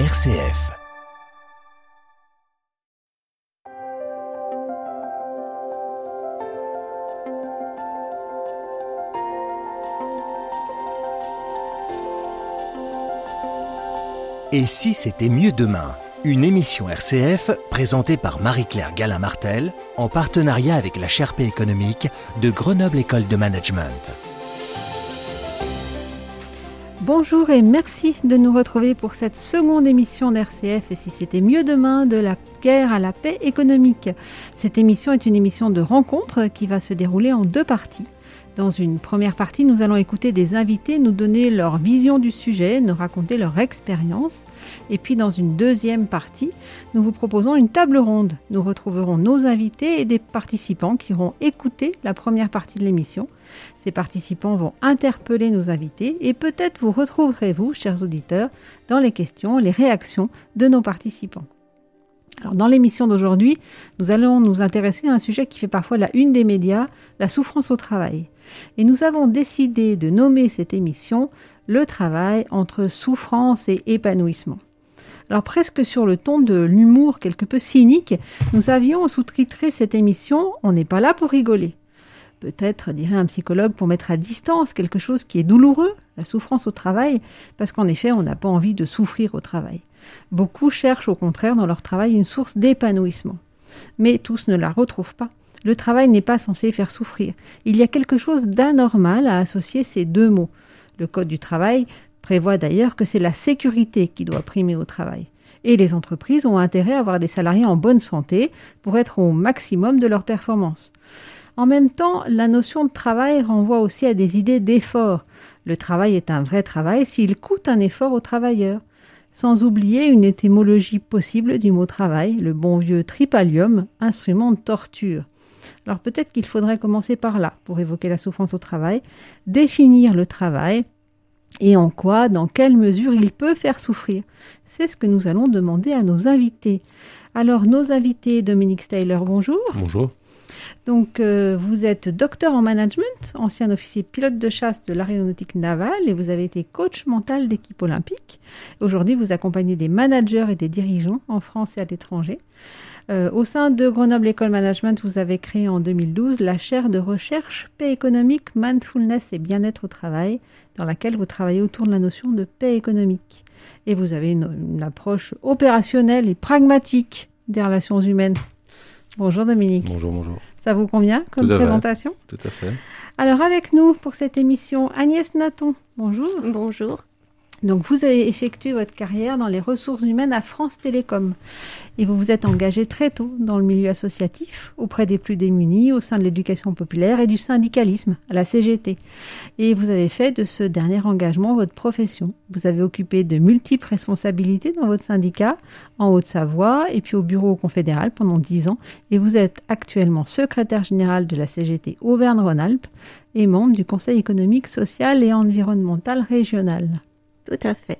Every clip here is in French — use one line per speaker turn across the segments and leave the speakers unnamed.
RCF. Et si c'était mieux demain? Une émission RCF présentée par Marie-Claire Galin-Martel en partenariat avec la Sherpa économique de Grenoble École de Management.
Bonjour et merci de nous retrouver pour cette seconde émission d'RCF et si c'était mieux demain de la guerre à la paix économique. Cette émission est une émission de rencontre qui va se dérouler en deux parties. Dans une première partie, nous allons écouter des invités nous donner leur vision du sujet, nous raconter leur expérience. Et puis dans une deuxième partie, nous vous proposons une table ronde. Nous retrouverons nos invités et des participants qui auront écouté la première partie de l'émission. Ces participants vont interpeller nos invités et peut-être vous retrouverez-vous, chers auditeurs, dans les questions, les réactions de nos participants. Alors, dans l'émission d'aujourd'hui, nous allons nous intéresser à un sujet qui fait parfois la une des médias, la souffrance au travail. Et nous avons décidé de nommer cette émission Le travail entre souffrance et épanouissement. Alors presque sur le ton de l'humour quelque peu cynique, nous avions sous-titré cette émission On n'est pas là pour rigoler. Peut-être, dirait un psychologue, pour mettre à distance quelque chose qui est douloureux, la souffrance au travail, parce qu'en effet, on n'a pas envie de souffrir au travail. Beaucoup cherchent au contraire dans leur travail une source d'épanouissement. Mais tous ne la retrouvent pas. Le travail n'est pas censé faire souffrir. Il y a quelque chose d'anormal à associer ces deux mots. Le Code du travail prévoit d'ailleurs que c'est la sécurité qui doit primer au travail. Et les entreprises ont intérêt à avoir des salariés en bonne santé pour être au maximum de leur performance. En même temps, la notion de travail renvoie aussi à des idées d'effort. Le travail est un vrai travail s'il coûte un effort au travailleur. Sans oublier une étymologie possible du mot travail, le bon vieux tripalium, instrument de torture. Alors peut-être qu'il faudrait commencer par là pour évoquer la souffrance au travail, définir le travail et en quoi, dans quelle mesure il peut faire souffrir. C'est ce que nous allons demander à nos invités. Alors nos invités, Dominique Steyler, bonjour.
Bonjour.
Donc, euh, vous êtes docteur en management, ancien officier pilote de chasse de l'aéronautique navale et vous avez été coach mental d'équipe olympique. Aujourd'hui, vous accompagnez des managers et des dirigeants en France et à l'étranger. Euh, au sein de Grenoble École Management, vous avez créé en 2012 la chaire de recherche paix économique, mindfulness et bien-être au travail, dans laquelle vous travaillez autour de la notion de paix économique. Et vous avez une, approche opérationnelle et pragmatique des relations humaines. Bonjour Dominique.
Bonjour, bonjour.
Ça vous convient comme présentation
Tout à fait.
Alors avec nous pour cette émission, Agnès Naton. Bonjour.
Bonjour.
Donc vous avez effectué votre carrière dans les ressources humaines à France Télécom et vous vous êtes engagé très tôt dans le milieu associatif auprès des plus démunis au sein de l'éducation populaire et du syndicalisme à la CGT. Et vous avez fait de ce dernier engagement votre profession. Vous avez occupé de multiples responsabilités dans votre syndicat en Haute-Savoie et puis au bureau confédéral pendant dix ans et vous êtes actuellement secrétaire général de la CGT Auvergne-Rhône-Alpes et membre du Conseil économique, social et environnemental régional.
Tout à fait.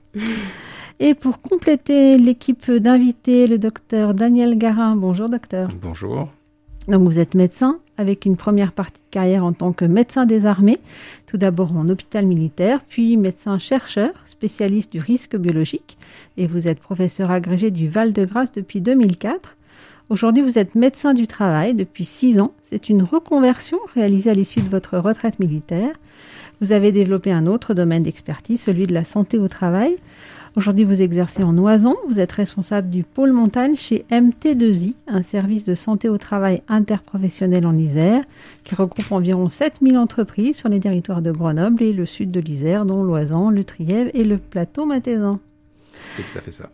Et pour compléter l'équipe d'invités, le docteur Daniel Garin. Bonjour docteur.
Bonjour.
Donc vous êtes médecin avec une première partie de carrière en tant que médecin des armées, tout d'abord en hôpital militaire, puis médecin-chercheur, spécialiste du risque biologique, et vous êtes professeur agrégé du Val-de-Grâce depuis 2004. Aujourd'hui, vous êtes médecin du travail depuis six ans. C'est une reconversion réalisée à l'issue de votre retraite militaire. Vous avez développé un autre domaine d'expertise, celui de la santé au travail. Aujourd'hui, vous exercez en Oison. Vous êtes responsable du pôle montagne chez MT2I, un service de santé au travail interprofessionnel en Isère, qui regroupe environ 7000 entreprises sur les territoires de Grenoble et le sud de l'Isère, dont l'Oison, le Trièvre et le plateau mathésan.
C'est tout à fait ça.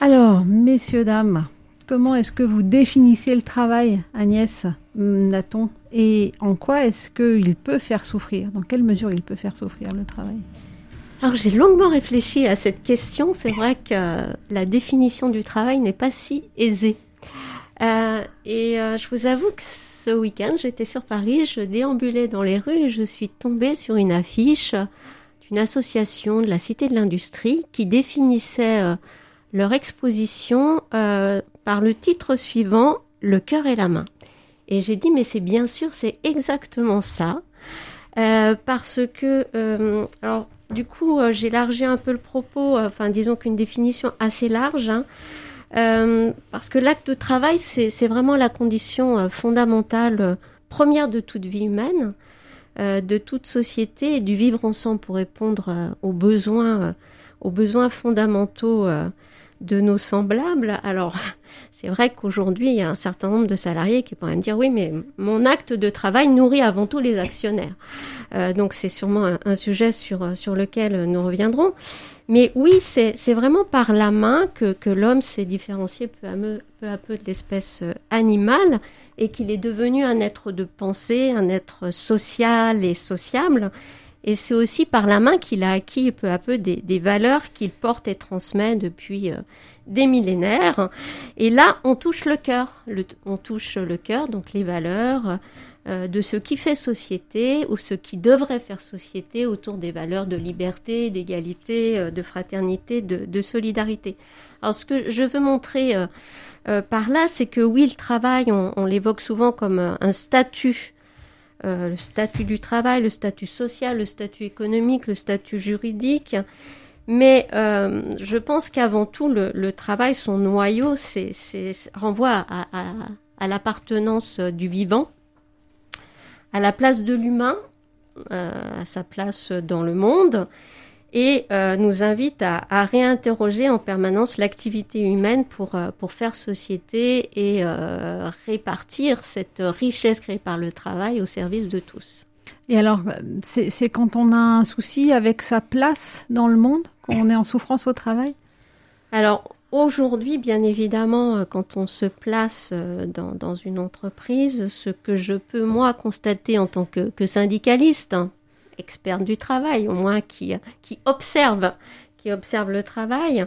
Alors, messieurs, dames, comment est-ce que vous définissez le travail, Agnès Naton Et en quoi est-ce qu'il peut faire souffrir? Dans quelle mesure il peut faire souffrir le travail?
Alors j'ai longuement réfléchi à cette question. C'est vrai que la définition du travail n'est pas si aisée. Euh, et euh, je vous avoue que ce week-end, j'étais sur Paris, je déambulais dans les rues et je suis tombée sur une affiche d'une association de la Cité de l'Industrie qui définissait euh, leur exposition par le titre suivant Le cœur et la main. Et j'ai dit mais c'est bien sûr, c'est exactement ça. parce que alors du coup, j'élargis un peu le propos, enfin, disons qu'une définition assez large, hein. parce que l'acte de travail, c'est vraiment la condition fondamentale, première de toute vie humaine, de toute société et du vivre ensemble pour répondre aux besoins, aux besoins fondamentaux de nos semblables. Alors, c'est vrai qu'aujourd'hui, il y a un certain nombre de salariés qui pourraient me dire oui, mais mon acte de travail nourrit avant tout les actionnaires. Euh, donc, c'est sûrement un, sujet sur, sur lequel nous reviendrons. Mais oui, c'est vraiment par la main que, que l'homme s'est différencié peu à, peu à peu de l'espèce euh, animale et qu'il est devenu un être de pensée, un être social et sociable et c'est aussi par la main qu'il a acquis peu à peu des, valeurs qu'il porte et transmet depuis euh, des millénaires. Et là, on touche le cœur. on touche le cœur, donc les valeurs euh, de ce qui fait société ou ce qui devrait faire société autour des valeurs de liberté, d'égalité, euh, de fraternité, de, solidarité. Alors, ce que je veux montrer par là, c'est que oui, le travail, on l'évoque souvent comme un statut euh, le statut du travail, le statut social, le statut économique, le statut juridique. Mais euh, je pense qu'avant tout, le, travail, son noyau, c'est, renvoie à, l'appartenance du vivant, à la place de l'humain, euh, à sa place dans le monde, et euh, nous invite à, à, réinterroger en permanence l'activité humaine pour, euh, pour faire société et euh, répartir cette richesse créée par le travail au service de tous.
Et alors, c'est quand on a un souci avec sa place dans le monde, quand on est en souffrance au travail?
Alors, aujourd'hui, bien évidemment, quand on se place dans, dans, une entreprise, ce que je peux, moi, constater en tant que, que syndicaliste, hein, expert du travail, au moins qui, observe le travail,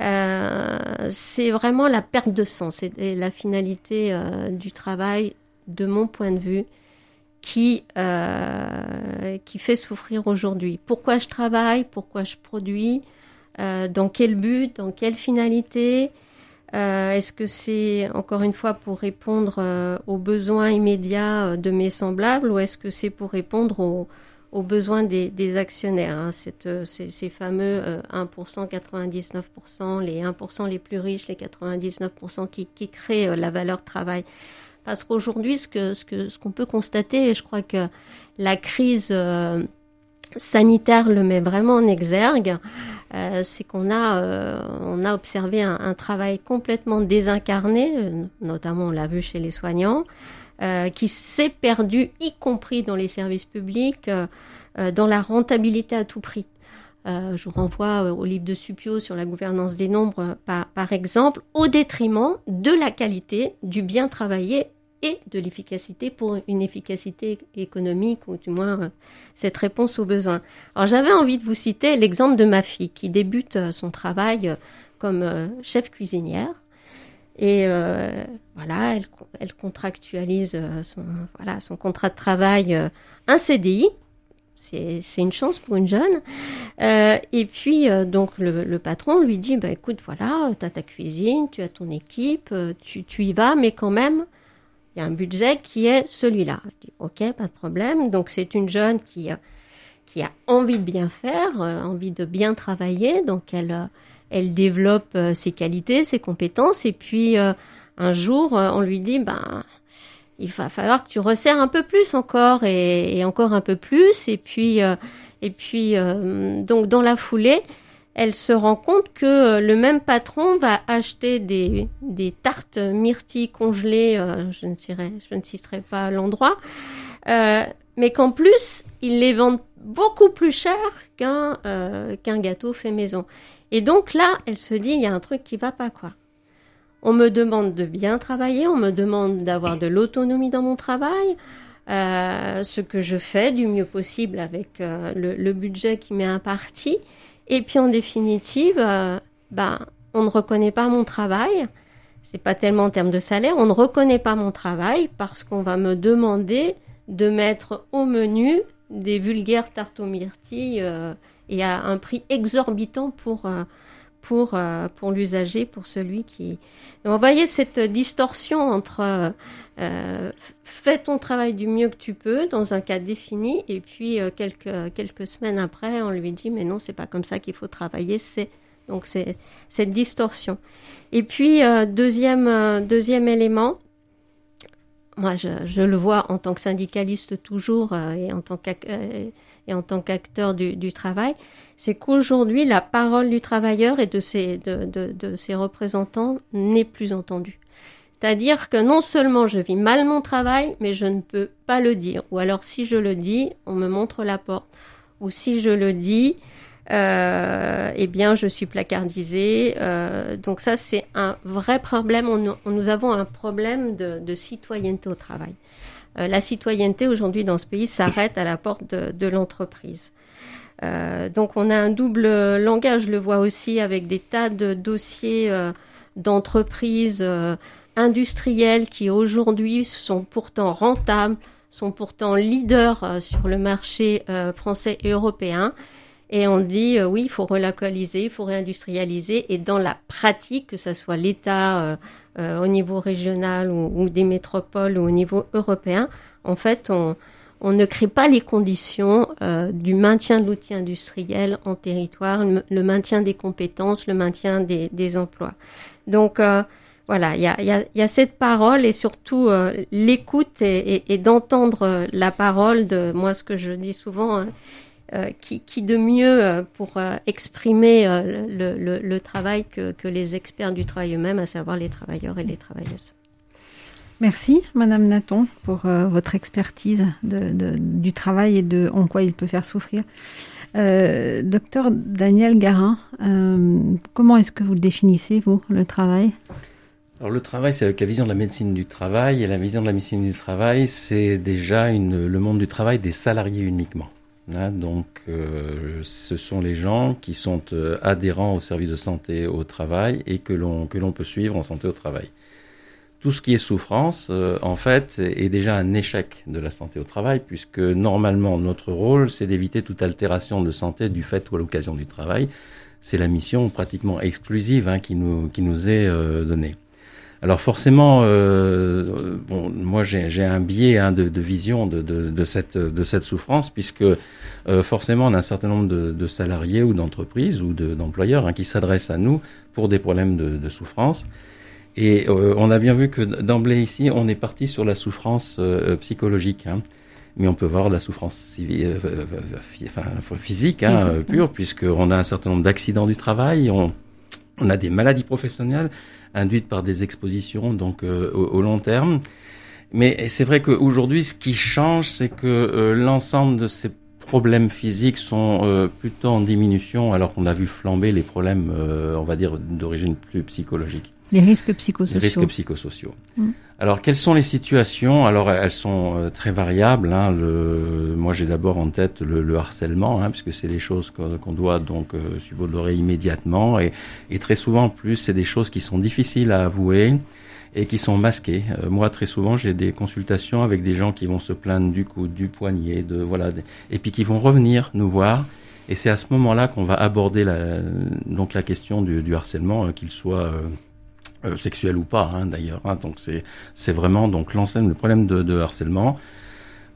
euh, c'est vraiment la perte de sens et, la finalité euh, du travail, de mon point de vue, qui, euh, qui fait souffrir aujourd'hui. Pourquoi je travaille Pourquoi je produis Dans quel but Dans quelle finalité Est-ce que c'est encore une fois pour répondre aux besoins immédiats de mes semblables ou est-ce que c'est pour répondre aux aux besoins des, actionnaires. Hein. Euh, ces, fameux 1%, euh, 99%, les 1% les plus riches, les 99% qui, créent euh, la valeur travail. Parce qu'aujourd'hui, ce qu'on que, ce qu'on peut constater, et je crois que la crise sanitaire le met vraiment en exergue, c'est qu'on a, on a observé un, travail complètement désincarné, notamment on l'a vu chez les soignants, euh, qui s'est perdu, y compris dans les services publics, euh, euh, dans la rentabilité à tout prix. je vous renvoie au livre de Supio sur la gouvernance des nombres, par, par, exemple, au détriment de la qualité, du bien travaillé et de l'efficacité pour une efficacité économique, ou du moins cette réponse aux besoins. Alors j'avais envie de vous citer l'exemple de ma fille qui débute son travail comme chef cuisinière et euh, voilà, elle, contractualise euh, son, contrat de travail, euh, un CDI. C'est une chance pour une jeune. Et puis, donc, le, patron lui dit, bah, écoute, voilà, tu as ta cuisine, tu as ton équipe, tu, tu y vas, mais quand même, il y a un budget qui est celui-là. Je dis, ok, pas de problème. Donc, c'est une jeune qui, qui a envie de bien faire, envie de bien travailler. Donc, elle elle développe euh, ses qualités, ses compétences, et puis euh, un jour, euh, on lui dit, ben, il va falloir que tu resserres un peu plus encore et, encore un peu plus, et puis, et puis, donc dans la foulée, elle se rend compte que le même patron va acheter des, tartes myrtilles congelées, je, ne citerai, pas l'endroit, mais qu'en plus, il les vend beaucoup plus cher qu'un gâteau fait maison. Et donc là, elle se dit, il y a un truc qui va pas, quoi. On me demande de bien travailler, on me demande d'avoir de l'autonomie dans mon travail, euh, ce que je fais du mieux possible avec euh, le, budget qui m'est imparti. Et puis en définitive, ben, on ne reconnaît pas mon travail. C'est pas tellement en termes de salaire, on ne reconnaît pas mon travail parce qu'on va me demander de mettre au menu des vulgaires tartes aux myrtilles et à un prix exorbitant pour, euh, pour, pour l'usager, pour celui qui... Donc, vous voyez cette distorsion entre fais ton travail du mieux que tu peux dans un cas défini et puis quelques, quelques semaines après on lui dit mais non c'est pas comme ça qu'il faut travailler, donc c'est cette distorsion. Et puis deuxième, deuxième élément, moi, je, le vois en tant que syndicaliste toujours euh, et en tant euh, et en tant qu'acteur du, travail, c'est qu'aujourd'hui, la parole du travailleur et de ses, de, de, ses représentants n'est plus entendue. C'est-à-dire que non seulement je vis mal mon travail, mais je ne peux pas le dire. Ou alors si je le dis, on me montre la porte. Ou si je le dis, euh, eh bien, je suis placardisée. Euh, donc ça, c'est un vrai problème. nous avons un problème de, citoyenneté au travail. Euh, la citoyenneté aujourd'hui dans ce pays s'arrête à la porte de, l'entreprise. donc on a un double langage. Je le vois aussi avec des tas de dossiers d'entreprises industrielles qui aujourd'hui sont pourtant rentables, sont pourtant leaders sur le marché français et européen et on dit euh, oui, il faut relocaliser, il faut réindustrialiser. Et dans la pratique, que ce soit l'État euh, euh, au niveau régional ou, des métropoles ou au niveau européen, en fait, on, on ne crée pas les conditions du maintien de l'outil industriel en territoire, le, maintien des compétences, le maintien des, des emplois. Donc voilà, il y a, y, a, y a, cette parole et surtout l'écoute et, et, et d'entendre la parole de moi ce que je dis souvent. Hein, euh, qui, qui, de mieux euh, pour euh, exprimer le, le, le, travail que, que, les experts du travail eux-mêmes, à savoir les travailleurs et les travailleuses.
Merci, Madame Naton, pour votre expertise de, de, du travail et de en quoi il peut faire souffrir. docteur Daniel Garin, comment est-ce que vous le définissez, vous, le travail?
Alors le travail, c'est avec la vision de la médecine du travail, et la vision de la médecine du travail, c'est déjà une, le monde du travail des salariés uniquement. Hein, donc, euh, ce sont les gens qui sont euh, adhérents au service de santé au travail et que l'on que l'on peut suivre en santé au travail. Tout ce qui est souffrance, euh, en fait, est déjà un échec de la santé au travail, puisque normalement notre rôle, c'est d'éviter toute altération de santé du fait ou à l'occasion du travail. C'est la mission pratiquement exclusive hein, qui nous qui nous est donnée. Alors forcément, euh, bon, moi j'ai un biais hein, de, de, vision de, de, de, cette, de cette souffrance, puisque euh, forcément on a un certain nombre de, salariés ou d'entreprises ou d'employeurs hein, qui s'adressent à nous pour des problèmes de, souffrance. Et euh, on a bien vu que d'emblée ici, on est parti sur la souffrance euh, psychologique. Hein. Mais on peut voir la souffrance enfin, physique hein, pure, puisqu'on a un certain nombre d'accidents du travail, on, on a des maladies professionnelles induites par des expositions donc euh, au, long terme. Mais c'est vrai qu'aujourd'hui, ce qui change, c'est que euh, l'ensemble de ces problèmes physiques sont euh, plutôt en diminution, alors qu'on a vu flamber les problèmes, on va dire, d'origine plus psychologique.
Les risques psychosociaux.
Les risques psychosociaux. Mm. Alors, quelles sont les situations? Alors, elles sont euh, très variables. Hein. Le, moi, j'ai d'abord en tête le, le harcèlement, hein, puisque c'est des choses qu'on doit donc euh, subodérer immédiatement. Et, et, très souvent, en plus, c'est des choses qui sont difficiles à avouer et qui sont masquées. Euh, moi, très souvent, j'ai des consultations avec des gens qui vont se plaindre du coude, du poignet, de voilà, et puis qui vont revenir nous voir. Et c'est à ce moment-là qu'on va aborder la, donc la question du, du harcèlement, qu'il soit euh, sexuel ou pas hein, d'ailleurs. Hein, donc c'est c'est vraiment donc l'ensemble le problème de, de harcèlement.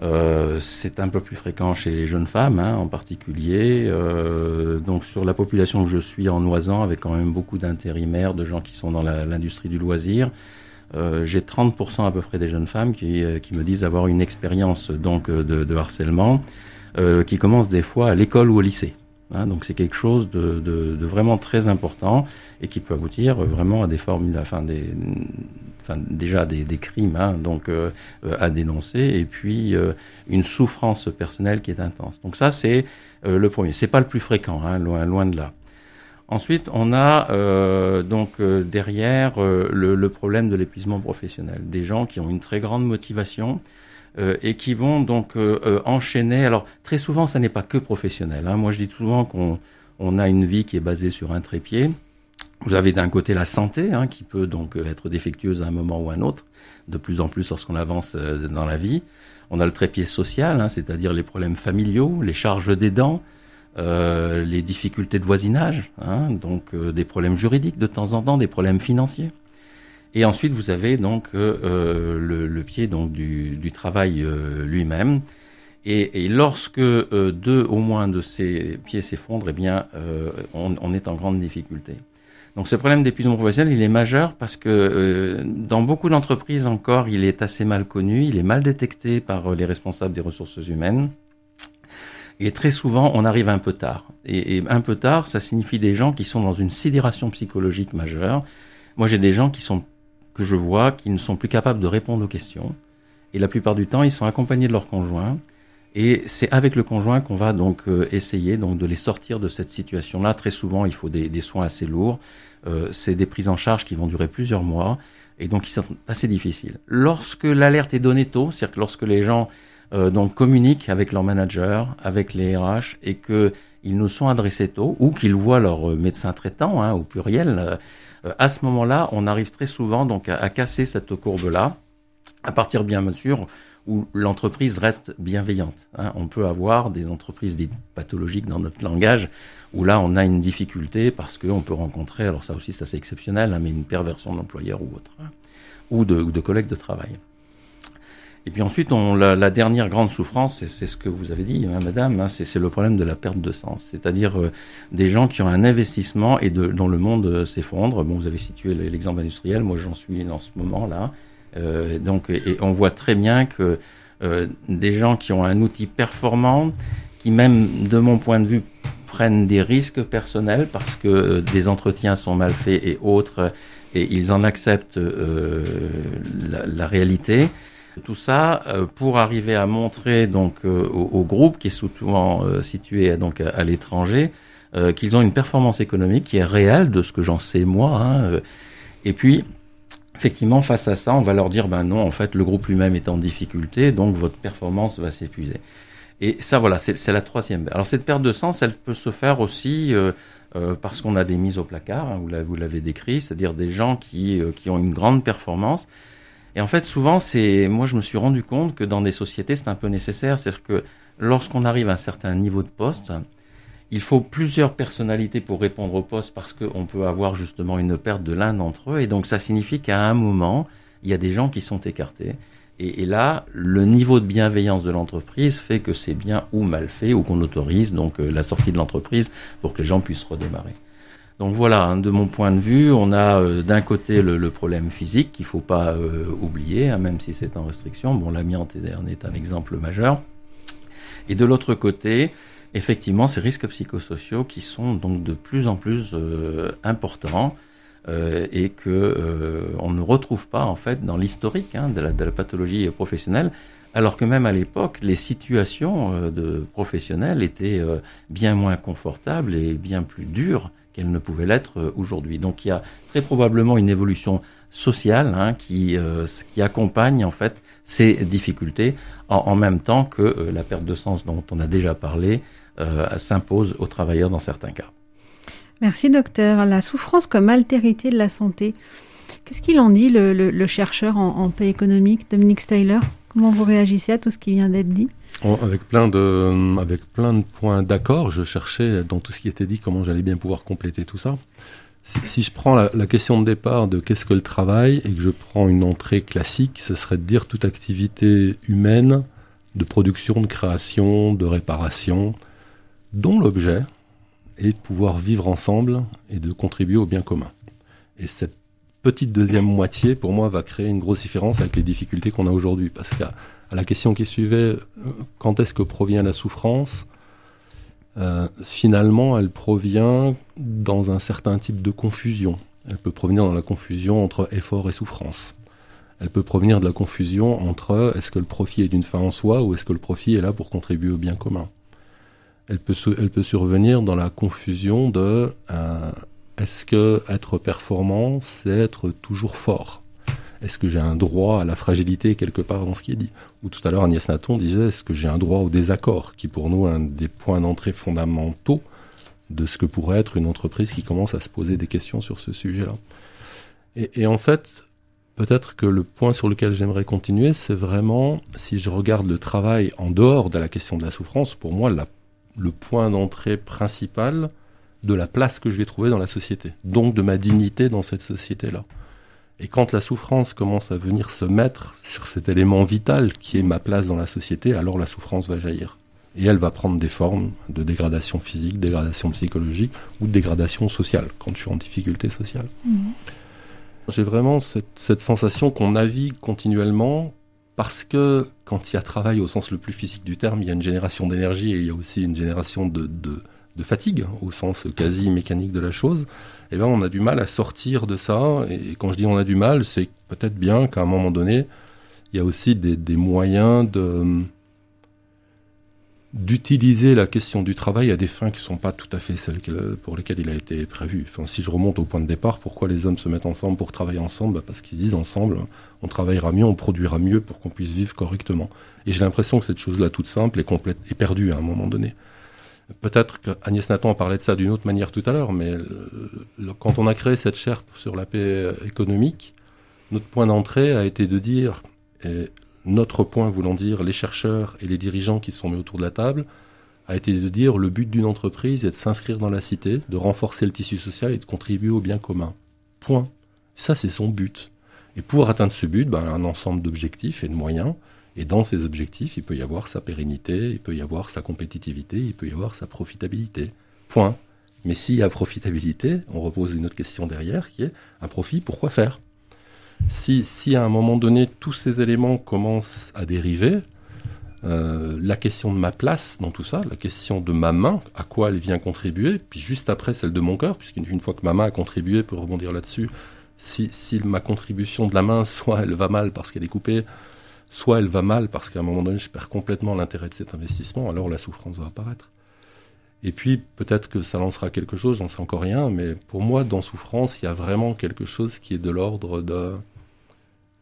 Euh, c'est un peu plus fréquent chez les jeunes femmes hein, en particulier. Euh, donc sur la population que je suis en Oisan, avec quand même beaucoup d'intérimaires, de gens qui sont dans l'industrie du loisir, euh, j'ai 30% à peu près des jeunes femmes qui, euh, qui me disent avoir une expérience donc de, de harcèlement qui commence des fois à l'école ou au lycée. Hein, donc c'est quelque chose de, de, de, vraiment très important et qui peut aboutir vraiment à des formules, enfin des, enfin déjà des, des crimes, hein, donc euh, à dénoncer et puis euh, une souffrance personnelle qui est intense. Donc ça c'est euh, le premier. C'est pas le plus fréquent, hein, loin loin de là. Ensuite, on a donc derrière le, le, problème de l'épuisement professionnel, des gens qui ont une très grande motivation, euh, et qui vont donc euh, euh, enchaîner. Alors très souvent, ça n'est pas que professionnel. Hein. Moi, je dis souvent qu'on on a une vie qui est basée sur un trépied. Vous avez d'un côté la santé, hein, qui peut donc être défectueuse à un moment ou à un autre, de plus en plus lorsqu'on avance dans la vie. On a le trépied social, hein, c'est-à-dire les problèmes familiaux, les charges des dents, les difficultés de voisinage, donc des problèmes juridiques de temps en temps, des problèmes financiers. Et ensuite, vous avez donc euh, le, pied donc du, travail lui-même. Et, lorsque deux au moins de ces pieds s'effondrent, eh bien, on, est en grande difficulté. Donc ce problème d'épuisement professionnel, il est majeur parce que dans beaucoup d'entreprises encore, il est assez mal connu, il est mal détecté par les responsables des ressources humaines. Et très souvent, on arrive un peu tard. Et, un peu tard, ça signifie des gens qui sont dans une sidération psychologique majeure. Moi, j'ai des gens qui sont que je vois qui ne sont plus capables de répondre aux questions. Et la plupart du temps, ils sont accompagnés de leur conjoint. Et c'est avec le conjoint qu'on va donc euh, essayer donc de les sortir de cette situation-là. Très souvent, il faut des, soins assez lourds. Euh, c'est des prises en charge qui vont durer plusieurs mois et donc qui sont assez difficiles. Lorsque l'alerte est donnée tôt, c'est-à-dire que lorsque les gens euh, donc communiquent avec leur manager, avec les RH, et qu'ils nous sont adressés tôt, ou qu'ils voient leur médecin traitant, hein, au pluriel, à ce moment-là, on arrive très souvent donc à, casser cette courbe-là, à partir bien sûr où l'entreprise reste bienveillante. Hein. On peut avoir des entreprises dites pathologiques dans notre langage, où là on a une difficulté parce qu'on peut rencontrer, alors ça aussi c'est assez exceptionnel, hein, mais une perversion d'employeur ou autre, hein, ou de, de collègues de travail. Et puis ensuite, on, la, dernière grande souffrance, c'est ce que vous avez dit, hein, madame, hein, c'est le problème de la perte de sens. C'est-à-dire euh, des gens qui ont un investissement et de, dont le monde euh, s'effondre. Bon, vous avez situé l'exemple industriel, moi j'en suis dans ce moment-là. Euh, donc, et on voit très bien que euh, des gens qui ont un outil performant, qui même de mon point de vue prennent des risques personnels parce que des entretiens sont mal faits et autres, et ils en acceptent la, la réalité. Tout ça euh, pour arriver à montrer donc euh, au, groupe qui est souvent euh, situé donc à, l'étranger qu'ils ont une performance économique qui est réelle de ce que j'en sais moi. Hein, et puis effectivement face à ça, on va leur dire ben non en fait le groupe lui-même est en difficulté donc votre performance va s'épuiser. Et ça voilà c'est la troisième. Alors cette perte de sens elle peut se faire aussi parce qu'on a des mises au placard, hein, vous l'avez décrit, c'est-à-dire des gens qui, qui ont une grande performance et en fait, souvent, c'est, moi, je me suis rendu compte que dans des sociétés, c'est un peu nécessaire. C'est-à-dire que lorsqu'on arrive à un certain niveau de poste, il faut plusieurs personnalités pour répondre au poste parce qu'on peut avoir justement une perte de l'un d'entre eux. Et donc, ça signifie qu'à un moment, il y a des gens qui sont écartés. Et, là, le niveau de bienveillance de l'entreprise fait que c'est bien ou mal fait ou qu'on autorise donc euh, la sortie de l'entreprise pour que les gens puissent redémarrer. Donc voilà, hein, de mon point de vue, on a euh, d'un côté le, problème physique qu'il faut pas euh, oublier, hein, même si c'est en restriction. Bon, l'amiante est un exemple majeur. Et de l'autre côté, effectivement, ces risques psychosociaux qui sont donc de plus en plus euh, importants et que on ne retrouve pas en fait dans l'historique hein, de, de, la, pathologie professionnelle. Alors que même à l'époque, les situations de professionnels étaient bien moins confortables et bien plus dures qu'elle ne pouvait l'être euh, aujourd'hui. Donc il y a très probablement une évolution sociale hein, qui, euh, qui accompagne en fait ces difficultés en, même temps que euh, la perte de sens dont on a déjà parlé s'impose aux travailleurs dans certains cas.
Merci docteur. La souffrance comme altérité de la santé. Qu'est-ce qu'il en dit le, chercheur en, en, paix économique, Dominique Steyler? Comment vous réagissez à tout ce qui vient d'être dit?
Avec plein de, avec plein de points d'accord, je cherchais dans tout ce qui était dit comment j'allais bien pouvoir compléter tout ça. Si, je prends la, question de départ de qu'est-ce que le travail et que je prends une entrée classique, ce serait de dire toute activité humaine de production, de création, de réparation, dont l'objet est de pouvoir vivre ensemble et de contribuer au bien commun. Et cette petite deuxième moitié, pour moi, va créer une grosse différence avec les difficultés qu'on a aujourd'hui. Parce qu'à la question qui suivait, euh, quand est-ce que provient la souffrance euh, Finalement, elle provient dans un certain type de confusion. Elle peut provenir dans la confusion entre effort et souffrance. Elle peut provenir de la confusion entre est-ce que le profit est d'une fin en soi ou est-ce que le profit est là pour contribuer au bien commun. Elle peut, survenir dans la confusion de euh, est-ce que être performant, c'est être toujours fort? Est-ce que j'ai un droit à la fragilité quelque part dans ce qui est dit? Ou tout à l'heure, Agnès Naton disait est-ce que j'ai un droit au désaccord, qui pour nous est un des points d'entrée fondamentaux de ce que pourrait être une entreprise qui commence à se poser des questions sur ce sujet-là? Et, en fait, peut-être que le point sur lequel j'aimerais continuer, c'est vraiment, si je regarde le travail en dehors de la question de la souffrance, pour moi, le point d'entrée principal de la place que je vais trouver dans la société, donc de ma dignité dans cette société-là. Et quand la souffrance commence à venir se mettre sur cet élément vital qui est ma place dans la société, alors la souffrance va jaillir. Et elle va prendre des formes de dégradation physique, dégradation psychologique ou de dégradation sociale, quand je suis en difficulté sociale. Mmh. J'ai vraiment cette, sensation qu'on navigue continuellement parce que quand il y a travail au sens le plus physique du terme, il y a une génération d'énergie et il y a aussi une génération de de fatigue, au sens quasi mécanique de la chose, eh ben on a du mal à sortir de ça. Et quand je dis on a du mal, c'est peut-être bien qu'à un moment donné, il y a aussi des, moyens de d'utiliser la question du travail à des fins qui ne sont pas tout à fait celles pour lesquelles il a été prévu. Enfin, si je remonte au point de départ, pourquoi les hommes se mettent ensemble pour travailler ensemble? Bah, Parce qu'ils disent ensemble, on travaillera mieux, on produira mieux pour qu'on puisse vivre correctement. Et j'ai l'impression que cette chose-là toute simple est, complète, est perdue à un moment donné. Peut-être qu'Agnès Nathan parlait de ça d'une autre manière tout à l'heure, mais quand on a créé cette chaire sur la paix économique, notre point d'entrée a été de dire, et notre point voulant dire les chercheurs et les dirigeants qui sont mis autour de la table, a été de dire le but d'une entreprise est de s'inscrire dans la cité, de renforcer le tissu social et de contribuer au bien commun. Point. Ça, c'est son but. Et pour atteindre ce but, ben, un ensemble d'objectifs et de moyens et dans ces objectifs, il peut y avoir sa pérennité, il peut y avoir sa compétitivité, il peut y avoir sa profitabilité. Point. Mais s'il y a profitabilité, on repose une autre question derrière qui est un profit, pourquoi faire? Si, si à un moment donné tous ces éléments commencent à dériver, euh, la question de ma place dans tout ça, la question de ma main, à quoi elle vient contribuer, puis juste après celle de mon cœur, puisqu'une fois que ma main a contribué, pour rebondir là-dessus, si, si ma contribution de la main, soit elle va mal parce qu'elle est coupée, soit elle va mal parce qu'à un moment donné, je perds complètement l'intérêt de cet investissement, alors la souffrance va apparaître. Et puis, peut-être que ça lancera quelque chose, j'en sais encore rien, mais pour moi, dans souffrance, il y a vraiment quelque chose qui est de l'ordre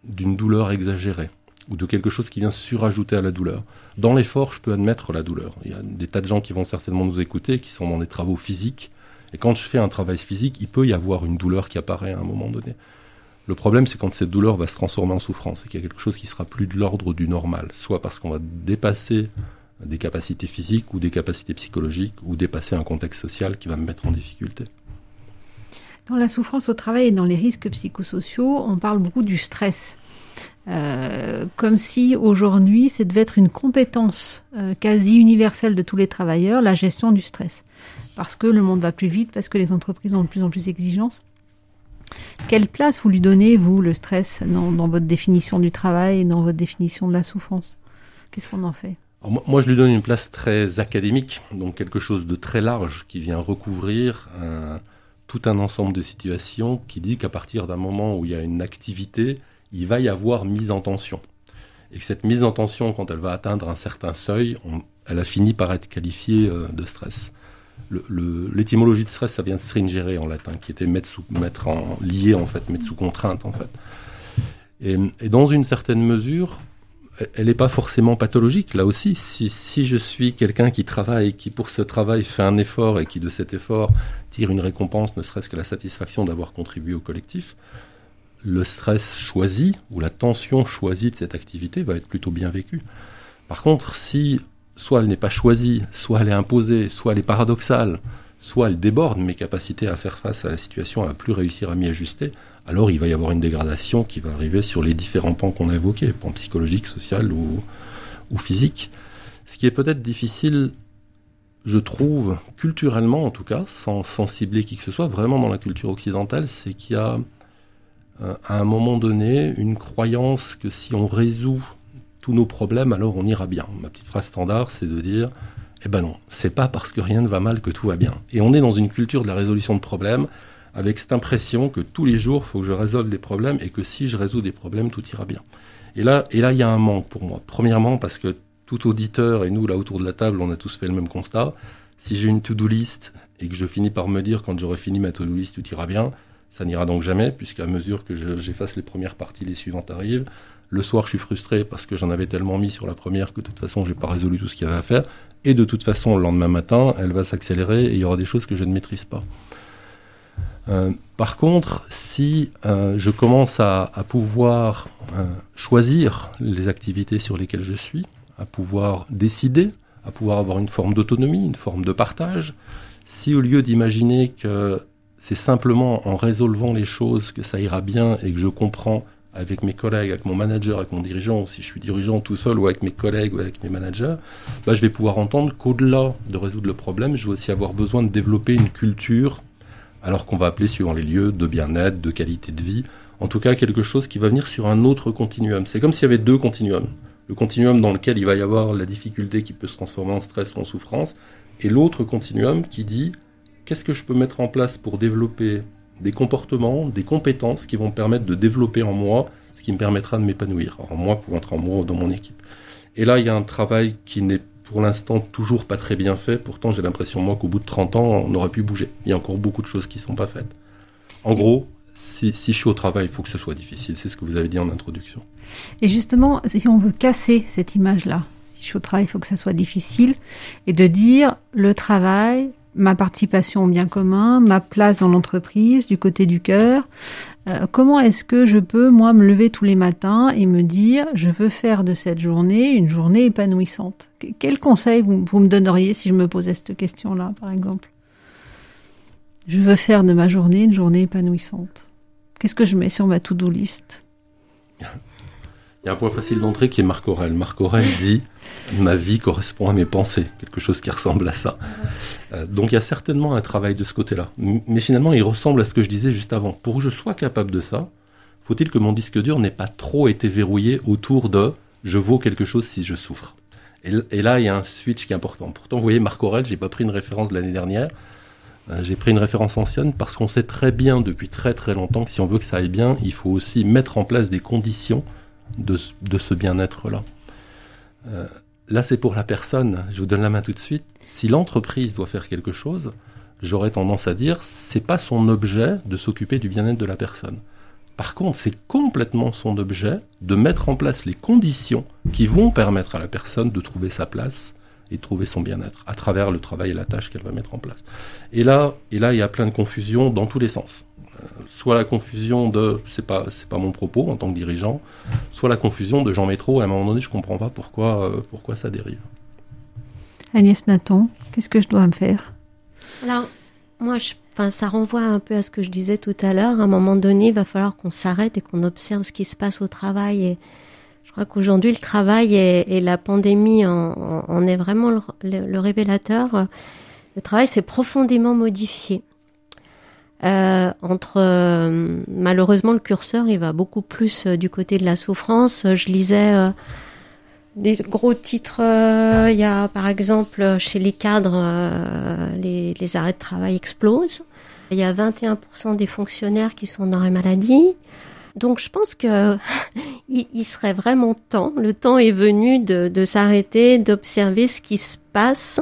d'une douleur exagérée, ou de quelque chose qui vient surajouter à la douleur. Dans l'effort, je peux admettre la douleur. Il y a des tas de gens qui vont certainement nous écouter, qui sont dans des travaux physiques, et quand je fais un travail physique, il peut y avoir une douleur qui apparaît à un moment donné. Le problème, c'est quand cette douleur va se transformer en souffrance et qu'il y a quelque chose qui sera plus de l'ordre du normal, soit parce qu'on va dépasser des capacités physiques ou des capacités psychologiques ou dépasser un contexte social qui va me mettre en difficulté.
Dans la souffrance au travail et dans les risques psychosociaux, on parle beaucoup du stress. Euh, comme si aujourd'hui, ça devait être une compétence euh, quasi universelle de tous les travailleurs, la gestion du stress. Parce que le monde va plus vite, parce que les entreprises ont de plus en plus d'exigences. Quelle place vous lui donnez, vous, le stress, dans, votre définition du travail et dans votre définition de la souffrance? Qu'est-ce qu'on en fait?
Moi, je lui donne une place très académique, donc quelque chose de très large qui vient recouvrir tout un ensemble de situations qui dit qu'à partir d'un moment où il y a une activité, il va y avoir mise en tension. Et que cette mise en tension, quand elle va atteindre un certain seuil, elle a fini par être qualifiée euh, de stress l'étymologie de stress, ça vient de stringere en latin, qui était mettre, sous, mettre en, lié en fait, mettre sous contrainte en fait. Et, dans une certaine mesure, elle n'est pas forcément pathologique. Là aussi, si, si je suis quelqu'un qui travaille, qui pour ce travail fait un effort et qui de cet effort tire une récompense, ne serait-ce que la satisfaction d'avoir contribué au collectif, le stress choisi ou la tension choisie de cette activité va être plutôt bien vécu. Par contre, si soit elle n'est pas choisie, soit elle est imposée, soit elle est paradoxale, soit elle déborde mes capacités à faire face à la situation, à plus réussir à m'y ajuster, alors il va y avoir une dégradation qui va arriver sur les différents pans qu'on a évoqués, pans psychologiques, social ou, ou physique. Ce qui est peut-être difficile, je trouve, culturellement en tout cas, sans, sans cibler qui que ce soit, vraiment dans la culture occidentale, c'est qu'il y a euh, à un moment donné une croyance que si on résout tous nos problèmes, alors on ira bien. Ma petite phrase standard, c'est de dire, eh ben non, c'est pas parce que rien ne va mal que tout va bien. Et on est dans une culture de la résolution de problèmes, avec cette impression que tous les jours, il faut que je résolve des problèmes et que si je résous des problèmes, tout ira bien. Et là, et là, il y a un manque pour moi. Premièrement, parce que tout auditeur et nous là autour de la table, on a tous fait le même constat. Si j'ai une to-do list et que je finis par me dire quand j'aurai fini ma to-do list, tout ira bien, ça n'ira donc jamais, puisqu'à mesure que j'efface les premières parties, les suivantes arrivent. Le soir, je suis frustré parce que j'en avais tellement mis sur la première que de toute façon, j'ai pas résolu tout ce qu'il y avait à faire. Et de toute façon, le lendemain matin, elle va s'accélérer et il y aura des choses que je ne maîtrise pas. Euh, par contre, si euh, je commence à, pouvoir euh, choisir les activités sur lesquelles je suis, à pouvoir décider, à pouvoir avoir une forme d'autonomie, une forme de partage, si au lieu d'imaginer que c'est simplement en résolvant les choses que ça ira bien et que je comprends avec mes collègues, avec mon manager, avec mon dirigeant, si je suis dirigeant tout seul ou avec mes collègues ou avec mes managers, bah, je vais pouvoir entendre qu'au-delà de résoudre le problème, je vais aussi avoir besoin de développer une culture, alors qu'on va appeler suivant les lieux, de bien-être, de qualité de vie, en tout cas quelque chose qui va venir sur un autre continuum. C'est comme s'il y avait deux continuums. Le continuum dans lequel il va y avoir la difficulté qui peut se transformer en stress ou en souffrance, et l'autre continuum qui dit qu'est-ce que je peux mettre en place pour développer des comportements, des compétences qui vont me permettre de développer en moi ce qui me permettra de m'épanouir, en moi pour être en moi ou dans mon équipe. Et là, il y a un travail qui n'est pour l'instant toujours pas très bien fait, pourtant j'ai l'impression moi qu'au bout de 30 ans, on aurait pu bouger. Il y a encore beaucoup de choses qui ne sont pas faites. En gros, si, si, je suis au travail, il faut que ce soit difficile. C'est ce que vous avez dit en introduction.
Et justement, si on veut casser cette image-là, si je suis au travail, il faut que ça soit difficile, et de dire le travail, ma participation au bien commun, ma place dans l'entreprise, du côté du cœur. Euh, comment est-ce que je peux, moi, me lever tous les matins et me dire, je veux faire de cette journée une journée épanouissante? Quel conseil vous, vous, me donneriez si je me posais cette question-là, par exemple? Je veux faire de ma journée une journée épanouissante. Qu'est-ce que je mets sur ma to-do list?
Il y a un point facile d'entrée qui est Marc Aurel. Marc Aurel dit ma vie correspond à mes pensées, quelque chose qui ressemble à ça. Euh, donc il y a certainement un travail de ce côté-là. Mais finalement, il ressemble à ce que je disais juste avant. Pour que je sois capable de ça, faut-il que mon disque dur n'ait pas trop été verrouillé autour de je vaux quelque chose si je souffre. Et, là, il y a un switch qui est important. Pourtant, vous voyez, Marc Aurel, j'ai pas pris une référence de l'année dernière. Euh, j'ai pris une référence ancienne parce qu'on sait très bien depuis très très longtemps que si on veut que ça aille bien, il faut aussi mettre en place des conditions de, ce bien-être-là. Euh, là, c'est pour la personne. Je vous donne la main tout de suite. Si l'entreprise doit faire quelque chose, j'aurais tendance à dire c'est pas son objet de s'occuper du bien-être de la personne. Par contre, c'est complètement son objet de mettre en place les conditions qui vont permettre à la personne de trouver sa place et de trouver son bien-être à travers le travail et la tâche qu'elle va mettre en place. Et là, et là, il y a plein de confusion dans tous les sens soit la confusion de c'est pas c'est pas mon propos en tant que dirigeant, soit la confusion de Jean Métro. À un moment donné, je comprends pas pourquoi euh, pourquoi ça dérive.
Agnès Nathan, qu'est-ce que je dois me faire?
Alors moi, je, enfin, ça renvoie un peu à ce que je disais tout à l'heure. À un moment donné, il va falloir qu'on s'arrête et qu'on observe ce qui se passe au travail. Et je crois qu'aujourd'hui, le travail et, la pandémie en, est vraiment le révélateur. Le travail s'est profondément modifié. Euh, entre euh, malheureusement le curseur il va beaucoup plus euh, du côté de la souffrance. Je lisais euh, des gros titres. Il y a par exemple chez les cadres les, les, arrêts de travail explosent. Il y a 21% des fonctionnaires qui sont dans la maladie. Donc je pense que il, il, serait vraiment temps, le temps est venu de, de s'arrêter, d'observer ce qui se passe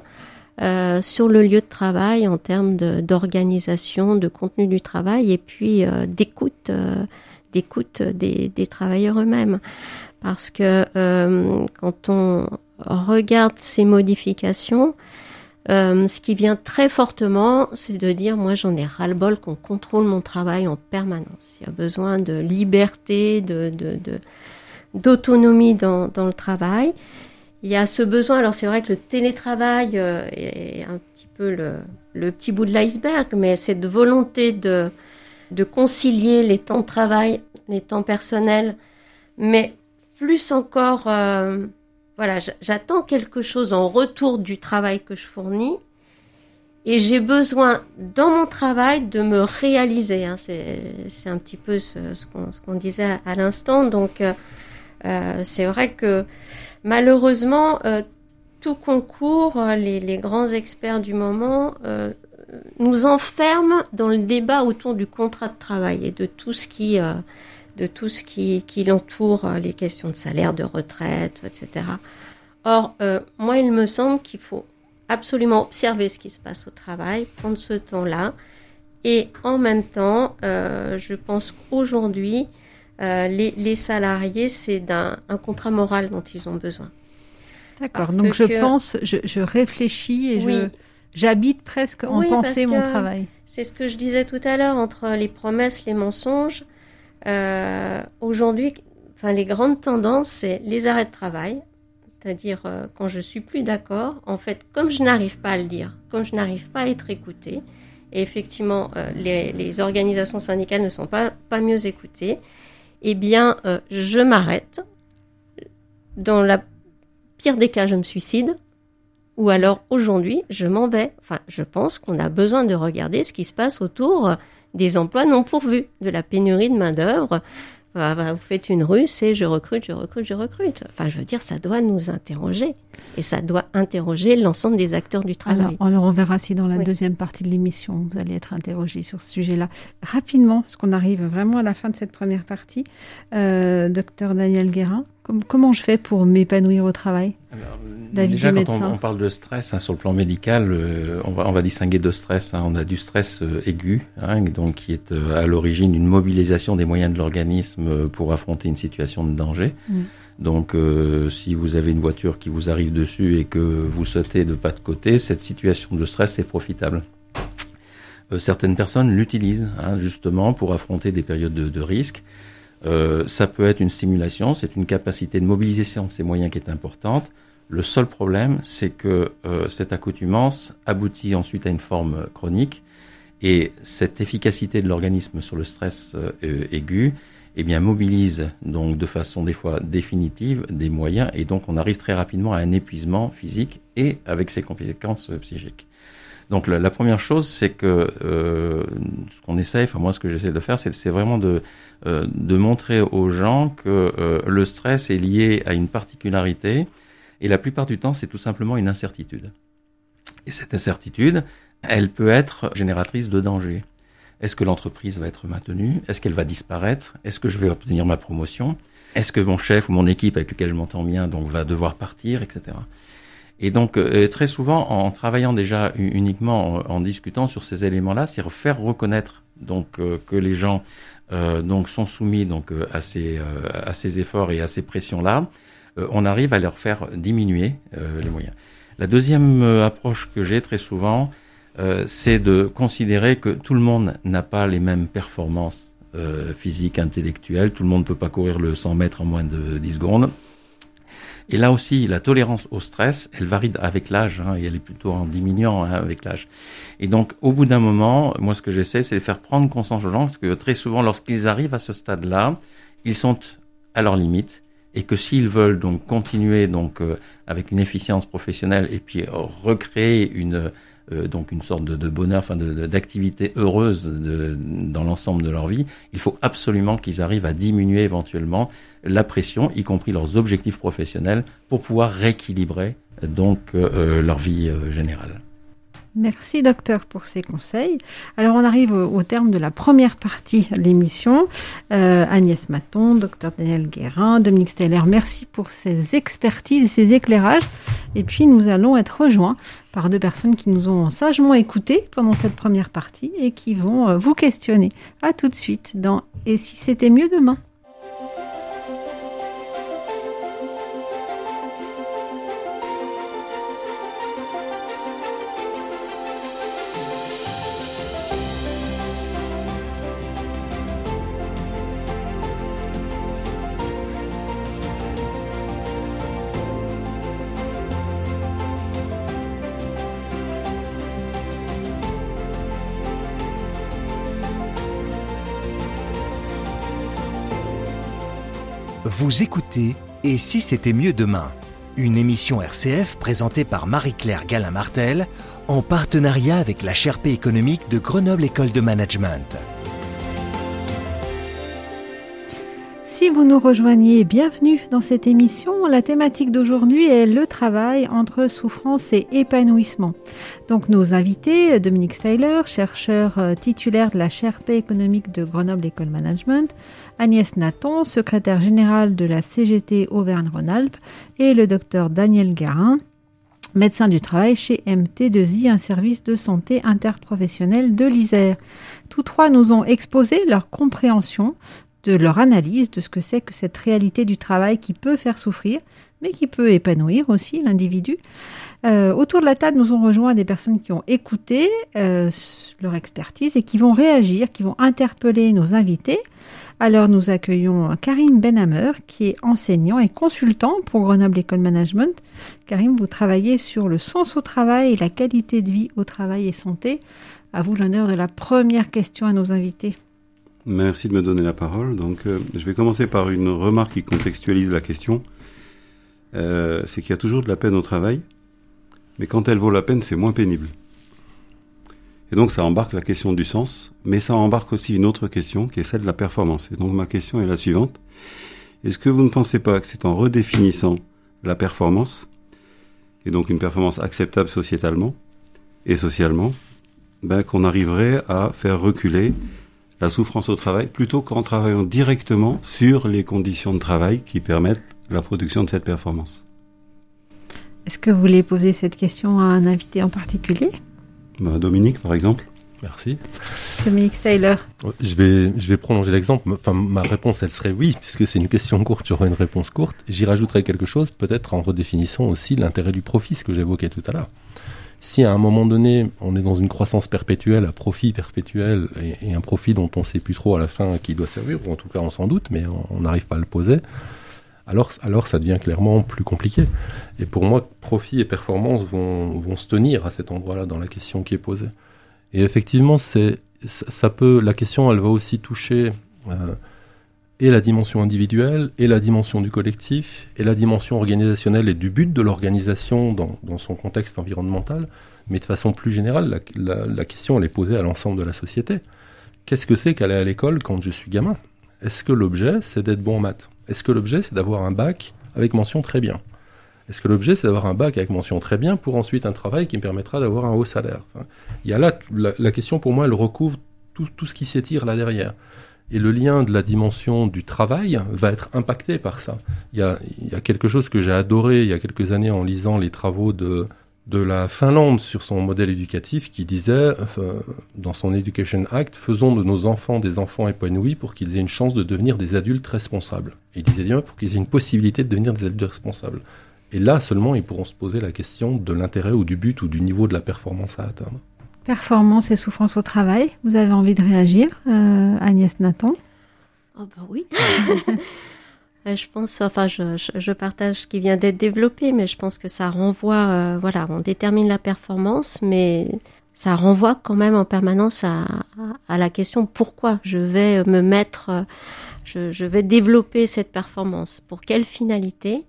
euh, sur le lieu de travail en termes d'organisation, de, contenu du travail et puis euh, d'écoute, euh, d'écoute des, des, travailleurs eux-mêmes. Parce que quand on regarde ces modifications, ce qui vient très fortement, c'est de dire moi j'en ai ras-le-bol qu'on contrôle mon travail en permanence. Il y a besoin de liberté, de, d'autonomie dans, dans le travail il y a ce besoin. Alors c'est vrai que le télétravail euh, est un petit peu le, petit bout de l'iceberg, mais cette volonté de, de concilier les temps de travail, les temps personnels, mais plus encore, euh, voilà, j'attends quelque chose en retour du travail que je fournis. Et j'ai besoin dans mon travail de me réaliser. Hein. C'est un petit peu ce, ce qu'on disait à, l'instant. Donc euh, c'est vrai que Malheureusement, euh, tout concours, euh, les, grands experts du moment euh, nous enferment dans le débat autour du contrat de travail et de tout ce qui, de tout ce qui, qui l'entoure, les questions de salaire, de retraite, etc. Or, moi, il me semble qu'il faut absolument observer ce qui se passe au travail, prendre ce temps-là. Et en même temps, je pense qu'aujourd'hui, euh, les, salariés, c'est d'un un contrat moral dont ils ont besoin.
D'accord. Donc je pense, je, réfléchis et je j'habite presque en pensée mon travail.
C'est ce que je disais tout à l'heure entre les promesses, les mensonges. Euh, aujourd'hui, enfin les grandes tendances, c'est les arrêts de travail, c'est-à-dire euh, quand je suis plus d'accord, en fait, comme je n'arrive pas à le dire, comme je n'arrive pas à être écoutée, et effectivement euh, les, organisations syndicales ne sont pas, pas mieux écoutées, eh bien, euh, je m'arrête. Dans la pire des cas, je me suicide. Ou alors aujourd'hui, je m'en vais. Enfin, je pense qu'on a besoin de regarder ce qui se passe autour des emplois non pourvus, de la pénurie de main-d'œuvre, vous faites une rue, c'est je recrute, je recrute, je recrute. Enfin, je veux dire, ça doit nous interroger. Et ça doit interroger l'ensemble des acteurs du travail.
Alors, on verra si dans la deuxième partie de l'émission, vous allez être interrogé sur ce sujet-là. Rapidement, parce qu'on arrive vraiment à la fin de cette première partie, euh, docteur Daniel Guérin, comment je fais pour m'épanouir au travail?
Déjà, quand on, parle de stress hein, sur le plan médical, euh, on, va, on va distinguer deux stress. Hein. On a du stress euh, aigu, hein, donc qui est euh, à l'origine d'une mobilisation des moyens de l'organisme pour affronter une situation de danger. Donc, si vous avez une voiture qui vous arrive dessus et que vous sautez de pas de côté, cette situation de stress est profitable. certaines personnes l'utilisent justement pour affronter des périodes de, de risque. Ça peut être une stimulation, c'est une capacité de mobilisation de ces moyens qui est importante. Le seul problème, c'est que euh, cette accoutumance aboutit ensuite à une forme chronique et cette efficacité de l'organisme sur le stress euh, aigu eh bien, mobilise donc de façon des fois définitive des moyens et donc on arrive très rapidement à un épuisement physique et avec ses conséquences psychiques. Donc la, première chose, c'est que euh, ce qu'on essaie, enfin moi ce que j'essaie de faire, c'est vraiment de, de montrer aux gens que le stress est lié à une particularité et la plupart du temps, c'est tout simplement une incertitude. Et cette incertitude, elle peut être génératrice de danger. Est-ce que l'entreprise va être maintenue? Est-ce qu'elle va disparaître? Est-ce que je vais obtenir ma promotion? Est-ce que mon chef ou mon équipe avec lequel je m'entends bien donc va devoir partir, etc. Et donc euh, très souvent, en travaillant déjà uniquement en, discutant sur ces éléments-là, c'est faire reconnaître donc euh, que les gens euh, donc sont soumis donc à ces à ces efforts et à ces pressions-là, euh, on arrive à leur faire diminuer euh, les moyens. La deuxième euh, approche que j'ai très souvent, c'est de considérer que tout le monde n'a pas les mêmes performances physiques, intellectuelles. Tout le monde ne peut pas courir le 100 mètres en moins de 10 secondes. Et là aussi, la tolérance au stress, elle varie avec l'âge, hein, et elle est plutôt en diminuant hein, avec l'âge. Et donc, au bout d'un moment, moi, ce que j'essaie, c'est de faire prendre conscience aux gens, parce que très souvent, lorsqu'ils arrivent à ce stade-là, ils sont à leur limite, et que s'ils veulent donc continuer donc euh, avec une efficience professionnelle et puis recréer une euh, donc une sorte de, bonheur, enfin d'activité heureuse dans l'ensemble de leur vie, il faut absolument qu'ils arrivent à diminuer éventuellement la pression, y compris leurs objectifs professionnels, pour pouvoir rééquilibrer donc euh, leur vie générale.
Merci docteur pour ces conseils. Alors on arrive au, terme de la première partie de l'émission. Euh, Agnès Maton, docteur Daniel Guérin, Dominique Steller, merci pour ces expertises et ces éclairages. Et puis nous allons être rejoints par deux personnes qui nous ont sagement écoutés pendant cette première partie et qui vont euh, vous questionner. À tout de suite dans Et si c'était mieux demain?
Vous écoutez Et si c'était mieux demain Une émission RCF présentée par Marie-Claire Galin-Martel en partenariat avec la Sherpa économique de Grenoble École de Management.
Si vous nous rejoignez, bienvenue dans cette émission. La thématique d'aujourd'hui est le travail entre souffrance et épanouissement. Donc nos invités, Dominique Steyler, chercheur euh, titulaire de la Sherpa économique de Grenoble École Management, Agnès Naton, secrétaire générale de la CGT Auvergne-Rhône-Alpes, et le docteur Daniel Garin, médecin du travail chez MT2I, un service de santé interprofessionnel de l'Isère. Tous trois nous ont exposé leur compréhension de leur analyse de ce que c'est que cette réalité du travail qui peut faire souffrir, mais qui peut épanouir aussi l'individu. Euh, autour de la table, nous ont rejoint des personnes qui ont écouté euh, leur expertise et qui vont réagir, qui vont interpeller nos invités. Alors nous accueillons Karim Benhamer, qui est enseignant et consultant pour Grenoble École Management. Karim, vous travaillez sur le sens au travail et la qualité de vie au travail et santé. À vous l'honneur de la première question à nos invités.
Merci de me donner la parole. Donc, euh, je vais commencer par une remarque qui contextualise la question. Euh, c'est qu'il y a toujours de la peine au travail, mais quand elle vaut la peine, c'est moins pénible. Et donc, ça embarque la question du sens, mais ça embarque aussi une autre question qui est celle de la performance. Et donc, ma question est la suivante. Est-ce que vous ne pensez pas que c'est en redéfinissant la performance, et donc une performance acceptable sociétalement et socialement, ben, qu'on arriverait à faire reculer la souffrance au travail plutôt qu'en travaillant directement sur les conditions de travail qui permettent la production de cette performance.
Est-ce que vous voulez poser cette question à un invité en particulier?
Ben, Dominique, par exemple.
Merci.
Dominique Styler.
Je vais, je vais prolonger l'exemple. Enfin, ma réponse, elle serait oui, puisque c'est une question courte, j'aurai une réponse courte. J'y rajouterai quelque chose, peut-être en redéfinissant aussi l'intérêt du profit, ce que j'évoquais tout à l'heure si à un moment donné, on est dans une croissance perpétuelle, à profit perpétuel, et, un profit dont on ne sait plus trop à la fin qui doit servir, ou en tout cas on s'en doute, mais on n'arrive pas à le poser, alors, alors ça devient clairement plus compliqué. Et pour moi, profit et performance vont, vont se tenir à cet endroit-là dans la question qui est posée. Et effectivement, c'est, ça peut, la question, elle va aussi toucher euh, et la dimension individuelle, et la dimension du collectif, et la dimension organisationnelle et du but de l'organisation dans, son contexte environnemental. Mais de façon plus générale, la, question elle est posée à l'ensemble de la société. Qu'est-ce que c'est qu'aller à l'école quand je suis gamin? Est-ce que l'objet c'est d'être bon en maths? Est-ce que l'objet c'est d'avoir un bac avec mention très bien? Est-ce que l'objet c'est d'avoir un bac avec mention très bien pour ensuite un travail qui me permettra d'avoir un haut salaire? Y a là la, la, question pour moi elle recouvre tout, tout ce qui s'étire là derrière. Et le lien de la dimension du travail va être impacté par ça. Il y a, quelque chose que j'ai adoré il y a quelques années en lisant les travaux de, de la Finlande sur son modèle éducatif qui disait, dans son Education Act, faisons de nos enfants des enfants épanouis pour qu'ils aient une chance de devenir des adultes responsables. Et il disait bien pour qu'ils aient une possibilité de devenir des adultes responsables. Et là seulement, ils pourront se poser la question de l'intérêt ou du but ou du niveau de la performance à atteindre.
Performance et souffrance au travail. Vous avez envie de réagir, euh, Agnès Nathan?
Oh bah oui. je pense, enfin, je, je, partage ce qui vient d'être développé, mais je pense que ça renvoie, euh, voilà, on détermine la performance, mais ça renvoie quand même en permanence à, à, la question pourquoi je vais me mettre, je, je, vais développer cette performance, pour quelle finalité?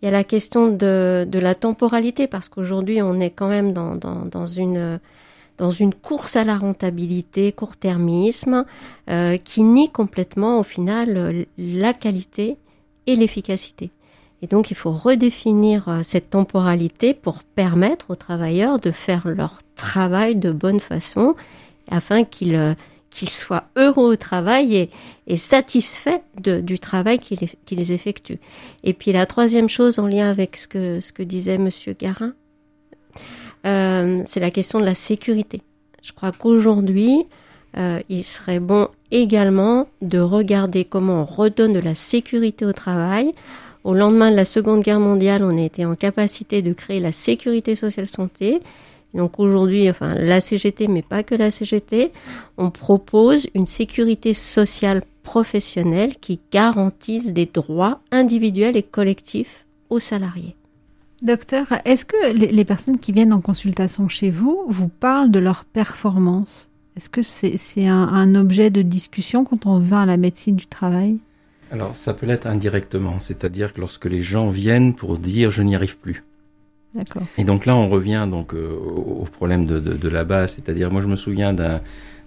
Il y a la question de, de la temporalité, parce qu'aujourd'hui, on est quand même dans, dans, dans une dans une course à la rentabilité, court-termisme, euh, qui nie complètement au final la qualité et l'efficacité. Et donc il faut redéfinir euh, cette temporalité pour permettre aux travailleurs de faire leur travail de bonne façon afin qu'ils euh, qu'ils soient heureux au travail et, et satisfaits de, du travail qu'ils effectuent. Et puis la troisième chose en lien avec ce que, ce que disait Monsieur Garin, euh, c'est la question de la sécurité. Je crois qu'aujourd'hui, euh, il serait bon également de regarder comment on redonne de la sécurité au travail. Au lendemain de la Seconde Guerre mondiale, on a été en capacité de créer la sécurité sociale santé. Donc aujourd'hui, enfin la CGT, mais pas que la CGT, on propose une sécurité sociale professionnelle qui garantisse des droits individuels et collectifs aux salariés.
Docteur, est-ce que les personnes qui viennent en consultation chez vous vous parlent de leur performance? Est-ce que c'est un, un, objet de discussion quand on va à la médecine du travail?
Alors, ça peut l'être indirectement, c'est-à-dire que lorsque les gens viennent pour dire je n'y arrive plus.
D'accord.
Et donc là, on revient donc euh, au problème de, de, de la base, c'est-à-dire moi je me souviens d'un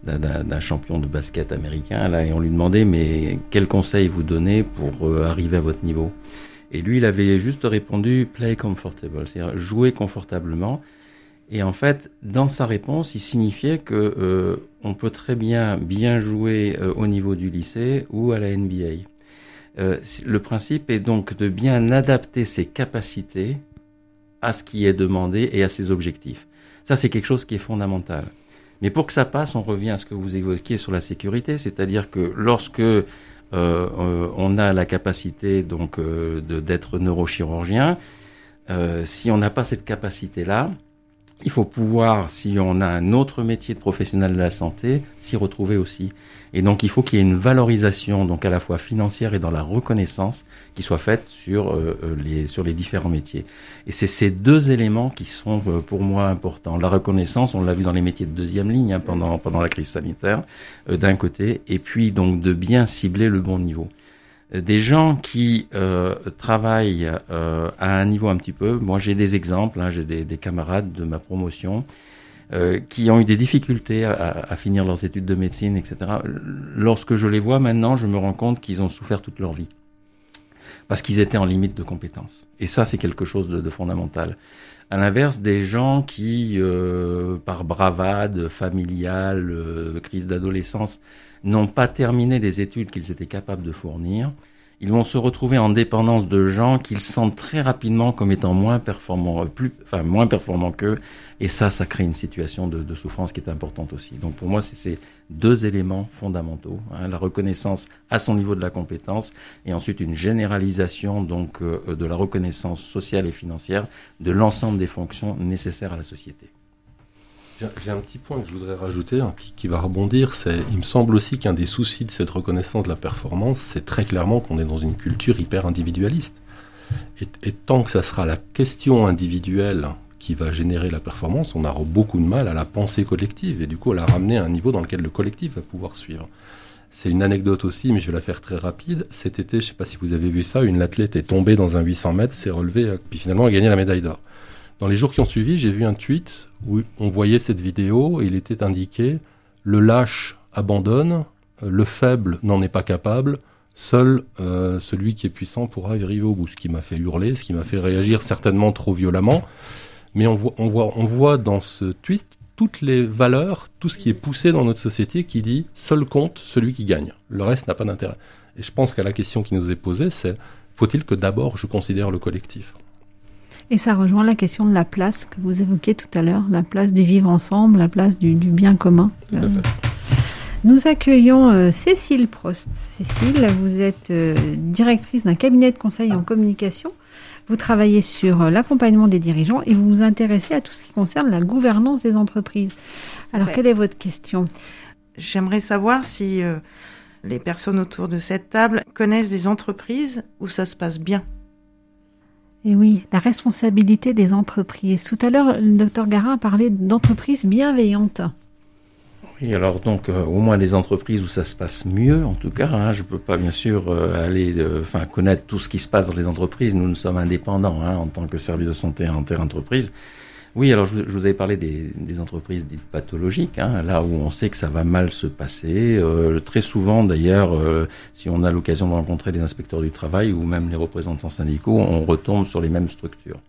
d'un champion de basket américain là et on lui demandait mais quel conseil vous donnez pour euh, arriver à votre niveau? Et lui, il avait juste répondu play comfortable, c'est-à-dire jouer confortablement. Et en fait, dans sa réponse, il signifiait que euh, on peut très bien bien jouer euh, au niveau du lycée ou à la NBA. Euh, le principe est donc de bien adapter ses capacités à ce qui est demandé et à ses objectifs. Ça, c'est quelque chose qui est fondamental. Mais pour que ça passe, on revient à ce que vous évoquiez sur la sécurité, c'est-à-dire que lorsque on a la capacité donc d'être neurochirurgien. si on n'a pas cette capacité-là, il faut pouvoir, si on a un autre métier de professionnel de la santé, s'y retrouver aussi. Et donc, il faut qu'il y ait une valorisation, donc à la fois financière et dans la reconnaissance, qui soit faite sur euh, euh, les sur les différents métiers. Et c'est ces deux éléments qui sont euh, pour moi importants. La reconnaissance, on l'a vu dans les métiers de deuxième ligne hein, pendant pendant la crise sanitaire, d'un côté, et puis donc de bien cibler le bon niveau des gens qui euh, travaillent euh, à un niveau un petit peu. Moi, j'ai des exemples. Hein, j'ai des, des, camarades de ma promotion euh, qui ont eu des difficultés à, à, finir leurs études de médecine, etc. Lorsque je les vois maintenant, je me rends compte qu'ils ont souffert toute leur vie parce qu'ils étaient en limite de compétences. Et ça, c'est quelque chose de, de, fondamental. À l'inverse, des gens qui, euh, par bravade familiale, euh, crise d'adolescence, n'ont pas terminé les études qu'ils étaient capables de fournir, ils vont se retrouver en dépendance de gens qu'ils sentent très rapidement comme étant moins performants, plus, enfin moins performants qu'eux, et ça, ça crée une situation de, de, souffrance qui est importante aussi. Donc pour moi, c'est ces deux éléments fondamentaux hein, la reconnaissance à son niveau de la compétence, et ensuite une généralisation donc euh, de la reconnaissance sociale et financière de l'ensemble des fonctions nécessaires à la société.
J'ai un petit point que je voudrais rajouter, hein, qui, va rebondir. C'est, il me semble aussi qu'un des soucis de cette reconnaissance de la performance, c'est très clairement qu'on est dans une culture hyper individualiste. Et, tant que ça sera la question individuelle qui va générer la performance, on aura beaucoup de mal à la pensée collective et du coup à la ramener à un niveau dans lequel le collectif va pouvoir suivre. C'est une anecdote aussi, mais je vais la faire très rapide. Cet été, je ne sais pas si vous avez vu ça, une athlète est tombée dans un 800 mètres, s'est relevée, puis finalement a gagné la médaille d'or. Dans les jours qui ont suivi, j'ai vu un tweet où on voyait cette vidéo et il était indiqué le lâche abandonne, le faible n'en est pas capable, seul euh, celui qui est puissant pourra arriver au bout. Ce qui m'a fait hurler, ce qui m'a fait réagir certainement trop violemment. Mais on voit, on voit, on voit dans ce tweet toutes les valeurs, tout ce qui est poussé dans notre société qui dit seul compte celui qui gagne. Le reste n'a pas d'intérêt. Et je pense qu'à la question qui nous est posée, c'est faut-il que d'abord je considère le collectif?
Et ça rejoint la question de la place que vous évoquiez tout à l'heure, la place du vivre ensemble, la place du, du bien commun. Euh, nous accueillons euh, Cécile Prost. Cécile, vous êtes euh, directrice d'un cabinet de conseil en communication. Vous travaillez sur euh, l'accompagnement des dirigeants et vous vous intéressez à tout ce qui concerne la gouvernance des entreprises. Alors, quelle est votre question?
J'aimerais savoir si euh, les personnes autour de cette table connaissent des entreprises où ça se passe bien.
Et oui, la responsabilité des entreprises. Tout à l'heure, le docteur Garin a parlé d'entreprises bienveillantes.
Oui, alors donc euh, au moins des entreprises où ça se passe mieux, en tout cas. Hein, je peux pas bien sûr euh, aller, enfin connaître tout ce qui se passe dans les entreprises. Nous, nous sommes indépendants hein, en tant que service de santé inter-entreprise. Oui, alors je, je, vous avais parlé des, des entreprises dites pathologiques, hein, là où on sait que ça va mal se passer. Euh, très souvent, d'ailleurs, euh, si on a l'occasion de rencontrer les inspecteurs du travail ou même les représentants syndicaux, on retombe sur les mêmes structures.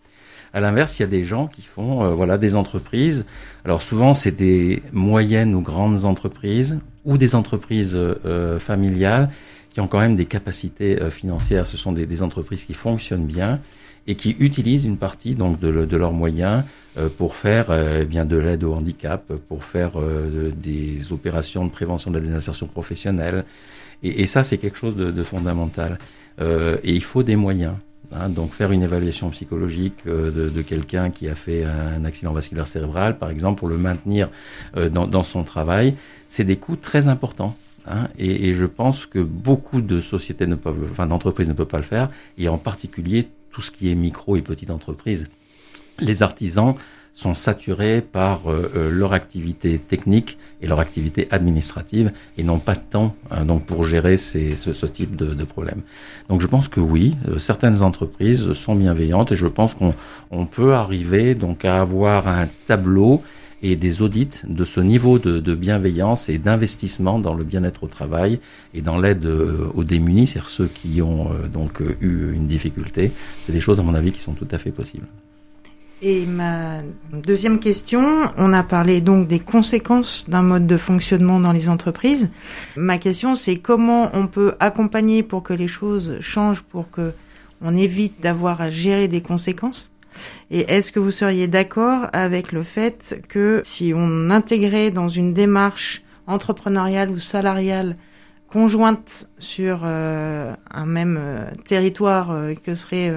À l'inverse, il y a des gens qui font, euh, voilà, des entreprises. Alors souvent, c'est des moyennes ou grandes entreprises ou des entreprises euh, familiales qui ont quand même des capacités euh, financières. Ce sont des, entreprises qui fonctionnent bien et qui utilisent une partie donc de, leurs moyens euh, pour faire euh, bien de l'aide au handicap, pour faire des opérations de prévention de la désinsertion professionnelle. Et, ça, c'est quelque chose de, fondamental. et il faut des moyens. Hein, donc faire une évaluation psychologique de, quelqu'un qui a fait un accident vasculaire cérébral, par exemple, pour le maintenir dans son travail, c'est des coûts très importants. Hein, et, je pense que beaucoup de sociétés ne peuvent, enfin d'entreprises ne peuvent pas le faire, et en particulier tout ce qui est micro et petite entreprise. Les artisans sont saturés par euh, euh, leur activité technique et leur activité administrative et n'ont pas de temps hein, donc pour gérer ces, ce, ce, type de, de problème. Donc je pense que oui, euh, certaines entreprises sont bienveillantes et je pense qu'on on peut arriver donc à avoir un tableau et des audits de ce niveau de, bienveillance et d'investissement dans le bien-être au travail et dans l'aide euh, aux démunis, c'est-à-dire ceux qui ont euh, donc euh, eu une difficulté. C'est des choses, à mon avis, qui sont tout à fait possibles.
Et ma deuxième question, on a parlé donc des conséquences d'un mode de fonctionnement dans les entreprises. Ma question, c'est comment on peut accompagner pour que les choses changent, pour que on évite d'avoir à gérer des conséquences? Et est-ce que vous seriez d'accord avec le fait que si on intégrait dans une démarche entrepreneuriale ou salariale conjointe sur un même territoire que serait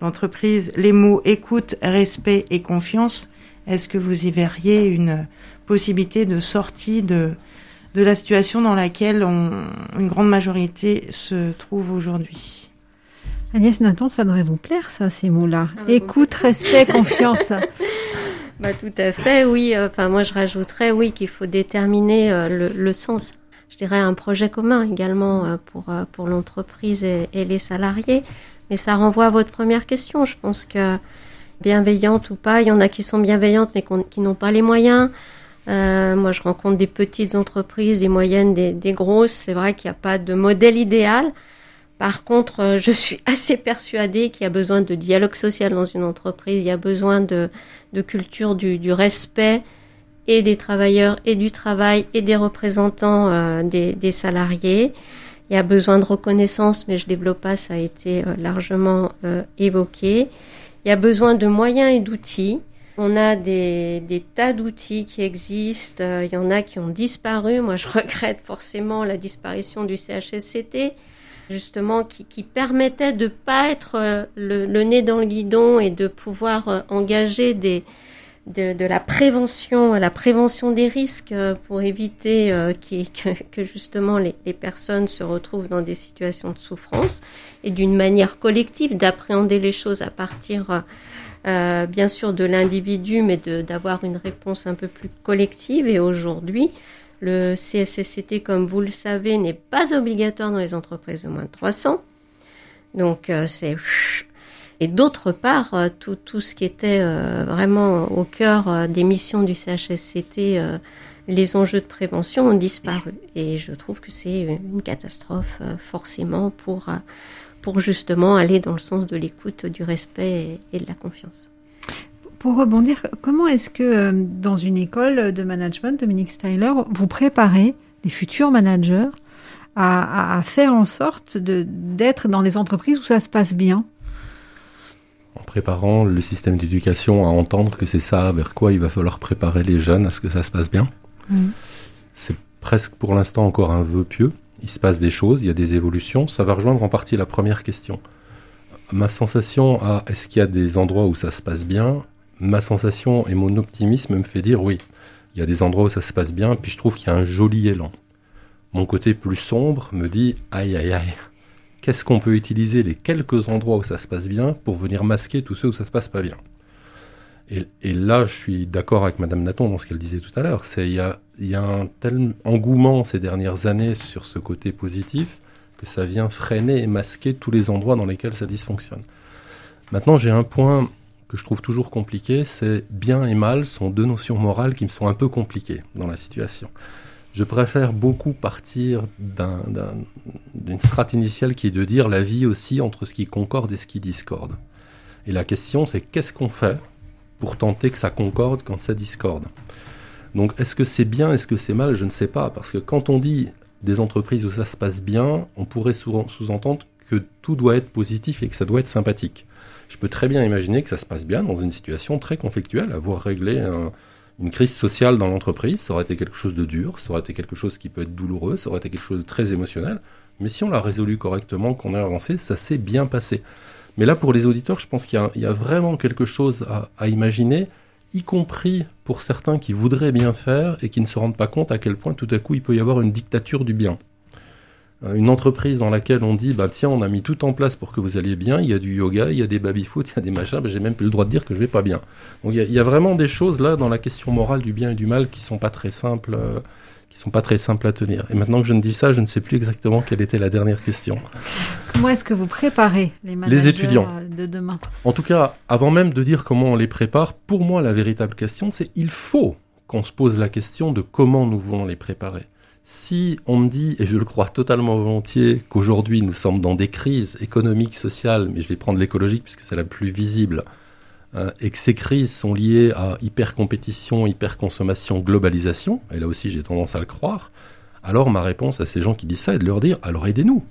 l'entreprise, les mots écoute, respect et confiance, est-ce que vous y verriez une possibilité de sortie de, de la situation dans laquelle une grande majorité se trouve aujourd'hui?
Agnès Nathan, ça devrait vous plaire, ça, ces mots-là. Ah, écoute, respect, confiance.
Bah, tout à fait, oui. Enfin, moi, je rajouterais, oui, qu'il faut déterminer le sens je dirais, un projet commun également euh, pour, euh, pour l'entreprise et, les salariés. Mais ça renvoie à votre première question. Je pense que bienveillante ou pas, il y en a qui sont bienveillantes mais qui n'ont pas les moyens. Euh, moi, je rencontre des petites entreprises, des moyennes, des, des grosses. C'est vrai qu'il n'y a pas de modèle idéal. Par contre, je suis assez persuadée qu'il y a besoin de dialogue social dans une entreprise. Il y a besoin de, culture du, respect, et des travailleurs et du travail et des représentants euh, des, salariés. Il y a besoin de reconnaissance, mais je développe pas, ça a été euh, largement euh, évoqué. Il y a besoin de moyens et d'outils. On a des tas d'outils qui existent. il y en a qui ont disparu. Moi, je regrette forcément la disparition du CHSCT, justement, qui, qui permettait de pas être le, le, nez dans le guidon et de pouvoir engager des, de, la prévention, la prévention des risques euh, pour éviter euh, que, justement les, personnes se retrouvent dans des situations de souffrance et d'une manière collective d'appréhender les choses à partir euh, bien sûr de l'individu, mais d'avoir une réponse un peu plus collective. Et aujourd'hui, le CSSCT, comme vous le savez, n'est pas obligatoire dans les entreprises de moins de 300. Donc c'est et d'autre part, euh, tout, tout, ce qui était euh, vraiment au cœur euh, des missions du CHSCT, les enjeux de prévention ont disparu. Et je trouve que c'est une catastrophe forcément pour, pour justement aller dans le sens de l'écoute, du respect et, de la confiance.
Pour rebondir, comment est-ce que dans une école de management, Dominique Styler, vous préparez les futurs managers à, à faire en sorte d'être dans des entreprises où ça se passe bien?
En préparant le système d'éducation à entendre que c'est ça vers quoi il va falloir préparer les jeunes à ce que ça se passe bien. C'est presque pour l'instant encore un vœu pieux. Il se passe des choses, il y a des évolutions. Ça va rejoindre en partie la première question. Ma sensation à est-ce qu'il y a des endroits où ça se passe bien? Ma sensation et mon optimisme me fait dire oui. Il y a des endroits où ça se passe bien, puis je trouve qu'il y a un joli élan. Mon côté plus sombre me dit aïe aïe aïe, qu'est-ce qu'on peut utiliser les quelques endroits où ça se passe bien pour venir masquer tous ceux où ça se passe pas bien? Et, là, je suis d'accord avec Madame Nathan dans ce qu'elle disait tout à l'heure. C'est il y a, y a un tel engouement ces dernières années sur ce côté positif que ça vient freiner et masquer tous les endroits dans lesquels ça dysfonctionne. Maintenant, j'ai un point que je trouve toujours compliqué, c'est bien et mal sont deux notions morales qui me sont un peu compliquées dans la situation. Je préfère beaucoup partir d'une strate initiale qui est de dire la vie aussi entre ce qui concorde et ce qui discorde. Et la question, c'est qu'est-ce qu'on fait pour tenter que ça concorde quand ça discorde? Donc, est-ce que c'est bien, est-ce que c'est mal? Je ne sais pas, parce que quand on dit des entreprises où ça se passe bien, on pourrait sous-entendre que tout doit être positif et que ça doit être sympathique. Je peux très bien imaginer que ça se passe bien dans une situation très conflictuelle, avoir réglé un, une crise sociale dans l'entreprise, ça aurait été quelque chose de dur, ça aurait été quelque chose qui peut être douloureux, ça aurait été quelque chose de très émotionnel. Mais si on l'a résolu correctement, qu'on a avancé, ça s'est bien passé. Mais là, pour les auditeurs, je pense qu'il y, a vraiment quelque chose à, imaginer, y compris pour certains qui voudraient bien faire et qui ne se rendent pas compte à quel point tout à coup il peut y avoir une dictature du bien. Euh, une entreprise dans laquelle on dit bah tiens on a mis tout en place pour que vous alliez bien, il y a du yoga, il y a des baby-foot, il y a des machins, bah, j'ai même plus le droit de dire que je vais pas bien. Donc il y, a, vraiment des choses là dans la question morale du bien et du mal qui sont pas très simples, euh, qui sont pas très simples à tenir. Et maintenant que je ne dis ça, je ne sais plus exactement quelle était la dernière question.
Comment est-ce que vous préparez les managers les étudiants de demain?
En tout cas, avant même de dire comment on les prépare, pour moi la véritable question c'est il faut qu'on se pose la question de comment nous voulons les préparer. Si on me dit, et je le crois totalement volontiers, qu'aujourd'hui nous sommes dans des crises économiques, sociales, mais je vais prendre l'écologique puisque c'est la plus visible, euh, et que ces crises sont liées à hyper-compétition, hyper-consommation, globalisation, et là aussi j'ai tendance à le croire, alors ma réponse à ces gens qui disent ça est de leur dire, alors aidez-nous.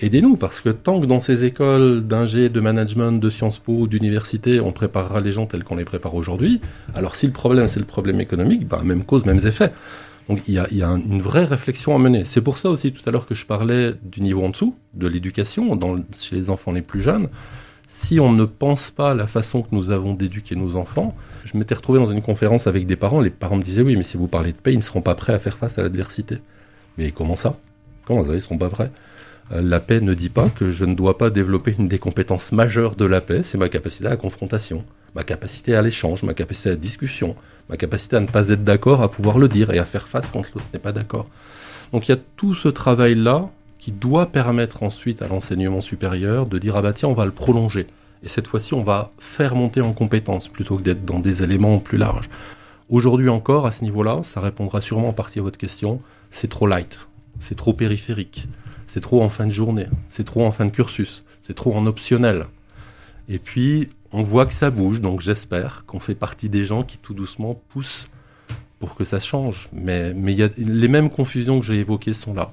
Aidez-nous, parce que tant que dans ces écoles d'ingé, de management, de Sciences Po, d'université, on préparera les gens tels qu'on les prépare aujourd'hui, alors si le problème c'est le problème économique, bah, même cause, mêmes effets. Donc il y a, une vraie réflexion à mener. C'est pour ça aussi tout à l'heure que je parlais du niveau en dessous, de l'éducation, chez les enfants les plus jeunes. Si on ne pense pas la façon que nous avons d'éduquer nos enfants, je m'étais retrouvé dans une conférence avec des parents, les parents me disaient oui mais si vous parlez de paix, ils ne seront pas prêts à faire face à l'adversité. Mais comment ça? Comment ça, ils ne seront pas prêts? Euh, la paix ne dit pas que je ne dois pas développer une des compétences majeures de la paix, c'est ma capacité à la confrontation, ma capacité à l'échange, ma capacité à la discussion, ma capacité à ne pas être d'accord, à pouvoir le dire et à faire face quand l'autre n'est pas d'accord. Donc il y a tout ce travail-là qui doit permettre ensuite à l'enseignement supérieur de dire ah bah tiens on va le prolonger et cette fois-ci on va faire monter en compétences plutôt que d'être dans des éléments plus larges. Aujourd'hui encore à ce niveau-là, ça répondra sûrement en partie à votre question, c'est trop light, c'est trop périphérique c'est trop en fin de journée, c'est trop en fin de cursus, c'est trop en optionnel. Et puis, on voit que ça bouge, donc j'espère qu'on fait partie des gens qui tout doucement poussent pour que ça change. Mais, mais y a, les mêmes confusions que j'ai évoquées sont là.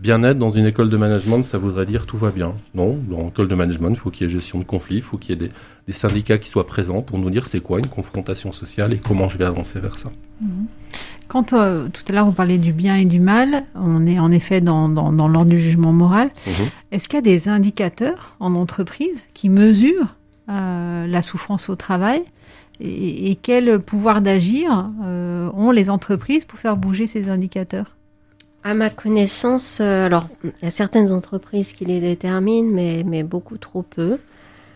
Bien-être dans une école de management, ça voudrait dire tout va bien. Non, dans une école de management, il faut qu'il y ait gestion de conflits, il faut qu'il y ait des, syndicats qui soient présents pour nous dire c'est quoi une confrontation sociale et comment je vais avancer vers ça.
Mhm. Quand euh, tout à l'heure vous parlez du bien et du mal, on est en effet dans, dans, l'ordre du jugement moral. Mhm. Est-ce qu'il y a des indicateurs en entreprise qui mesurent euh, la souffrance au travail et, quel pouvoir d'agir euh, ont les entreprises pour faire bouger ces indicateurs?
À ma connaissance, euh, alors il y a certaines entreprises qui les déterminent, mais, mais beaucoup trop peu.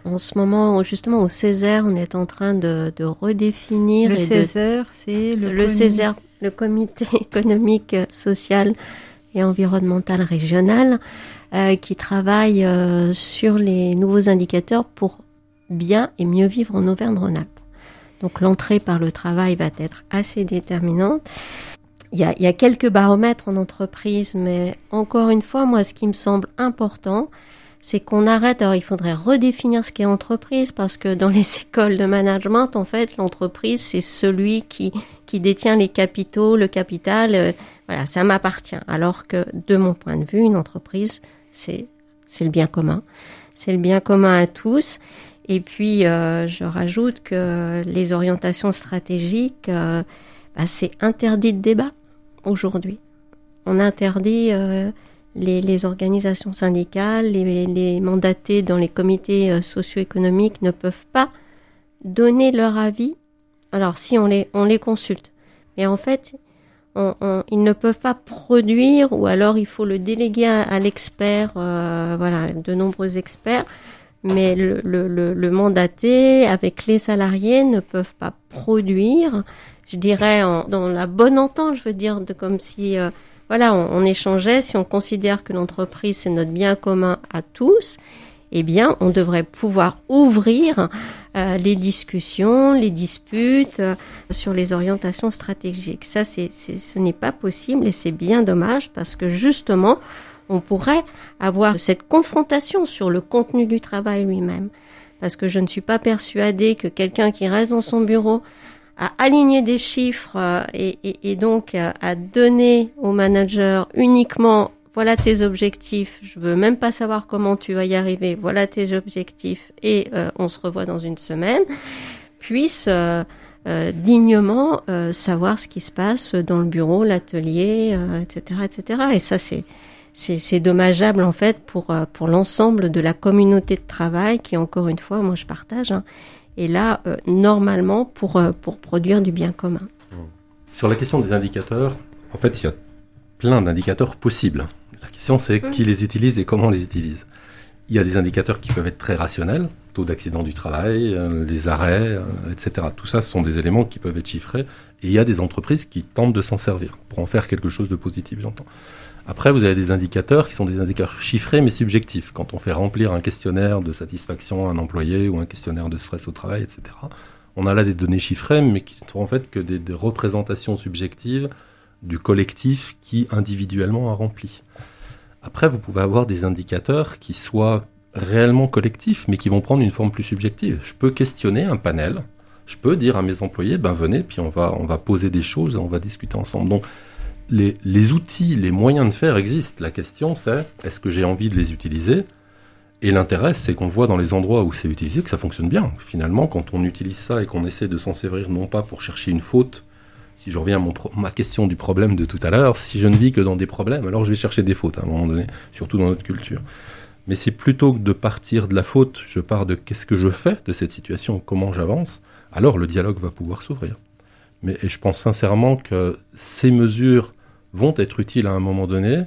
En ce moment, justement, au Césaire, on est en train de, de redéfinir.
Le Césaire, c'est
le, le Césaire, le Comité économique, social et environnemental régional, qui travaille sur les nouveaux indicateurs pour bien et mieux vivre en Auvergne-Rhône-Alpes. Donc l'entrée par le travail va être assez déterminante il y a, quelques baromètres en entreprise, mais encore une fois, moi, ce qui me semble important, c'est qu'on arrête. Alors, il faudrait redéfinir ce qu'est entreprise parce que dans les écoles de management, en fait, l'entreprise, c'est celui qui, qui détient les capitaux, le capital. Euh, voilà, ça m'appartient. Alors que, de mon point de vue, une entreprise, c'est, c'est le bien commun. C'est le bien commun à tous. Et puis, euh, je rajoute que les orientations stratégiques, euh, bah, c'est interdit de débat aujourd'hui. On interdit euh, les, organisations syndicales, les, mandatés dans les comités socio-économiques ne peuvent pas donner leur avis. Alors si on les, on les consulte, mais en fait, ils ne peuvent pas produire, ou alors il faut le déléguer à, l'expert, euh, voilà, de nombreux experts, mais le, le, mandaté avec les salariés ne peuvent pas produire je dirais, dans la bonne entente, je veux dire, de comme si, euh, voilà, on, échangeait, si on considère que l'entreprise c'est notre bien commun à tous, eh bien, on devrait pouvoir ouvrir euh, les discussions, les disputes euh, sur les orientations stratégiques. Ça, c'est, ce n'est pas possible et c'est bien dommage parce que justement, on pourrait avoir cette confrontation sur le contenu du travail lui-même. Parce que je ne suis pas persuadée que quelqu'un qui reste dans son bureau à aligner des chiffres euh, et, donc euh, à donner au manager uniquement voilà tes objectifs, je veux même pas savoir comment tu vas y arriver, voilà tes objectifs et euh, on se revoit dans une semaine, puisse dignement savoir ce qui se passe dans le bureau, l'atelier, etc., etc. Et ça c'est c'est dommageable en fait pour pour l'ensemble de la communauté de travail qui encore une fois moi je partage hein, et là, euh, normalement, pour, euh, pour produire du bien commun.
Sur la question des indicateurs, en fait, il y a plein d'indicateurs possibles. La question, c'est qui les utilise et comment les utilise. Il y a des indicateurs qui peuvent être très rationnels, taux d'accident du travail, euh, les arrêts, etc. Tout ça, ce sont des éléments qui peuvent être chiffrés. Et il y a des entreprises qui tentent de s'en servir pour en faire quelque chose de positif, j'entends. Après, vous avez des indicateurs qui sont des indicateurs chiffrés mais subjectifs. Quand on fait remplir un questionnaire de satisfaction à un employé ou un questionnaire de stress au travail, etc., on a là des données chiffrées mais qui sont en fait que des, représentations subjectives du collectif qui individuellement a rempli. Après, vous pouvez avoir des indicateurs qui soient réellement collectifs mais qui vont prendre une forme plus subjective. Je peux questionner un panel, je peux dire à mes employés, ben venez, puis on va, on va poser des choses, on va discuter ensemble. Les, outils, les moyens de faire existent. La question, c'est est-ce que j'ai envie de les utiliser? Et l'intérêt, c'est qu'on voit dans les endroits où c'est utilisé que ça fonctionne bien. Finalement, quand on utilise ça et qu'on essaie de s'en servir non pas pour chercher une faute, si je reviens à mon ma question du problème de tout à l'heure, si je ne vis que dans des problèmes, alors je vais chercher des fautes à un moment donné, surtout dans notre culture. Mais si plutôt que de partir de la faute, je pars de qu'est-ce que je fais de cette situation, comment j'avance, alors le dialogue va pouvoir s'ouvrir. Mais je pense sincèrement que ces mesures vont être utiles à un moment donné,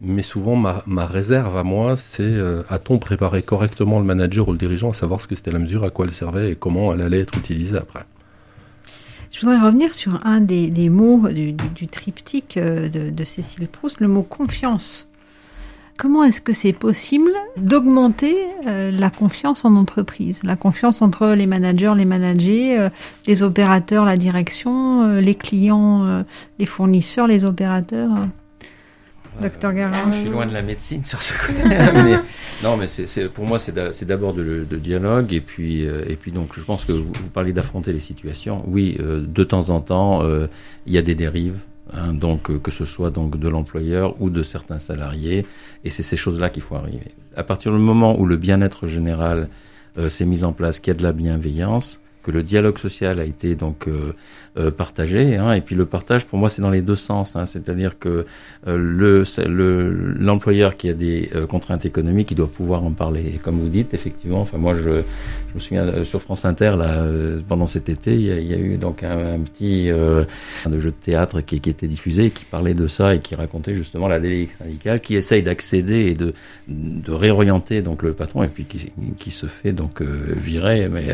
mais souvent ma, réserve à moi, c'est euh, a-t-on préparé correctement le manager ou le dirigeant à savoir ce que c'était la mesure, à quoi elle servait et comment elle allait être utilisée après?
Je voudrais revenir sur un des, mots du, triptyque euh, de, Cécile Proust, le mot confiance. Comment est-ce que c'est possible d'augmenter euh, la confiance en entreprise, la confiance entre les managers, les managers, euh, les opérateurs, la direction, euh, les clients, les fournisseurs, les opérateurs
Docteur Garin. Je suis loin de la médecine sur ce côté. non, mais c'est, pour moi, c'est d'abord de, de, dialogue. Et puis, et puis, donc, je pense que vous parlez d'affronter les situations. Oui, de temps en temps, il y a des dérives. Hein, donc euh, que ce soit donc de l'employeur ou de certains salariés, et c'est ces choses-là qu'il faut arriver. À partir du moment où le bien-être général euh, s'est mis en place, qu'il y a de la bienveillance, que le dialogue social a été donc euh, euh, partagé. Hein, et puis le partage, pour moi, c'est dans les deux sens. Hein, C'est-à-dire que euh, le l'employeur qui a des euh, contraintes économiques, il doit pouvoir en parler. Et comme vous dites, effectivement, enfin moi, je, je me souviens sur France Inter là pendant cet été, il y a, il y a eu donc un, petit de jeu de théâtre qui, qui était diffusé, qui parlait de ça et qui racontait justement la déléguée syndicale qui essaye d'accéder et de, de réorienter donc le patron et puis qui, qui se fait donc virer. Mais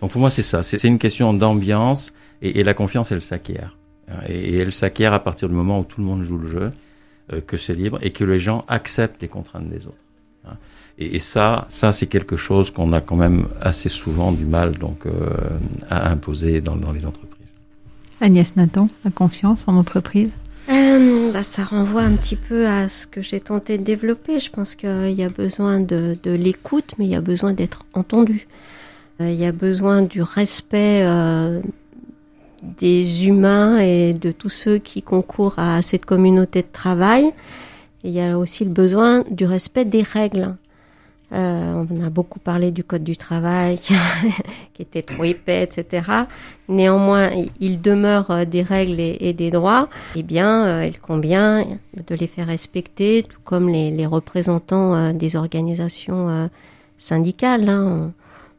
donc pour moi, c'est ça. C'est une question d'ambiance et, la confiance, elle s'acquiert. Et, elle s'acquiert à partir du moment où tout le monde joue le jeu, euh, que c'est libre et que les gens acceptent les contraintes des autres. Hein. Et, ça, ça c'est quelque chose qu'on a quand même assez souvent du mal donc euh, à imposer dans, les entreprises.
Agnès Nathan, la confiance en entreprise?
Euh, bah, ça renvoie un petit peu à ce que j'ai tenté de développer. Je pense qu'il y a besoin de, de l'écoute, mais il y a besoin d'être entendu. il y a besoin du respect des humains et de tous ceux qui concourent à cette communauté de travail. il y a aussi le besoin du respect des règles. Euh, on a beaucoup parlé du code du travail qui était trop épais, etc. Néanmoins, il demeure euh, des règles et, des droits. Eh bien, euh, il convient de les faire respecter, tout comme les, représentants des organisations syndicales. Hein.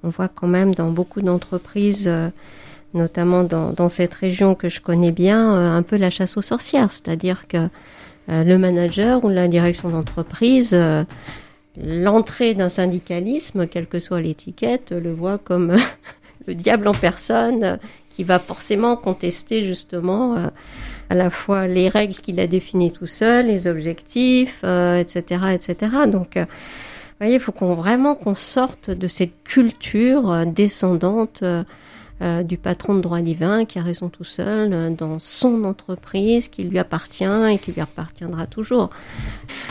On, voit quand même dans beaucoup d'entreprises notamment dans, cette région que je connais bien, euh, un peu la chasse aux sorcières, c'est-à-dire que euh, le manager ou la direction d'entreprise, euh, l'entrée d'un syndicalisme, quelle que soit l'étiquette, le voit comme le diable en personne qui va forcément contester justement à la fois les règles qu'il a définies tout seul, les objectifs, etc., etc. Donc, vous voyez, il faut qu'on vraiment qu'on sorte de cette culture descendante euh, du patron de droit divin qui a raison tout seul euh, dans son entreprise qui lui appartient et qui lui appartiendra toujours.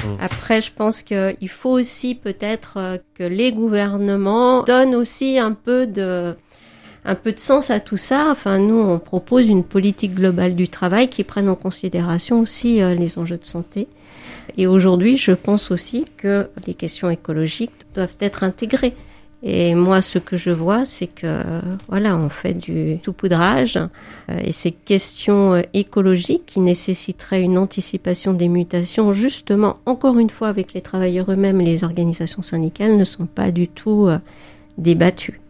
Mmh. Après, je pense qu'il faut aussi peut-être euh, que les gouvernements donnent aussi un peu de un peu de sens à tout ça. Enfin, nous, on propose une politique globale du travail qui prenne en considération aussi les enjeux de santé. Et aujourd'hui, je pense aussi que les questions écologiques doivent être intégrées et moi, ce que je vois, c'est que voilà, on fait du saupoudrage euh, et ces questions euh, écologiques qui nécessiteraient une anticipation des mutations, justement, encore une fois, avec les travailleurs eux-mêmes et les organisations syndicales, ne sont pas du tout euh, débattues.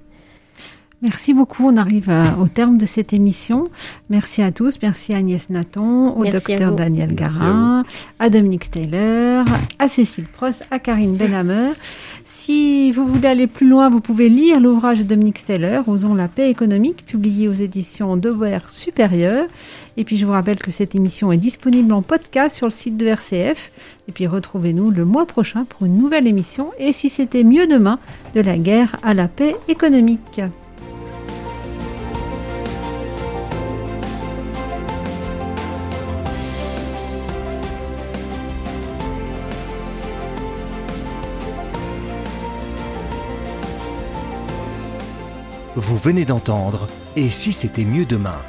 Merci beaucoup. On arrive au terme de cette émission. Merci à tous. Merci à Agnès Nathan, au docteur Daniel Garin, à, Dominique Taylor, à Cécile Prost, à Karine Benhammer. Si vous voulez aller plus loin, vous pouvez lire l'ouvrage de Dominique Steller, Osons la paix économique, publié aux éditions Devoir Supérieur. Et puis je vous rappelle que cette émission est disponible en podcast sur le site de RCF. Et puis retrouvez-nous le mois prochain pour une nouvelle émission. Et si c'était mieux demain, de la guerre à la paix économique.
Vous venez d'entendre Et si c'était mieux demain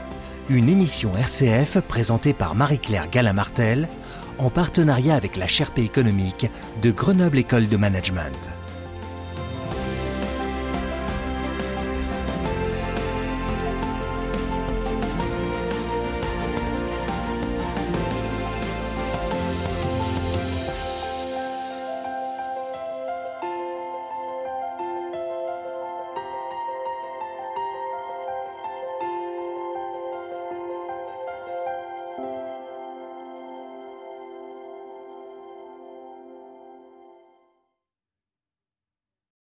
Une émission RCF présentée par Marie-Claire Galamartel en partenariat avec la Sherpa économique de Grenoble École de Management.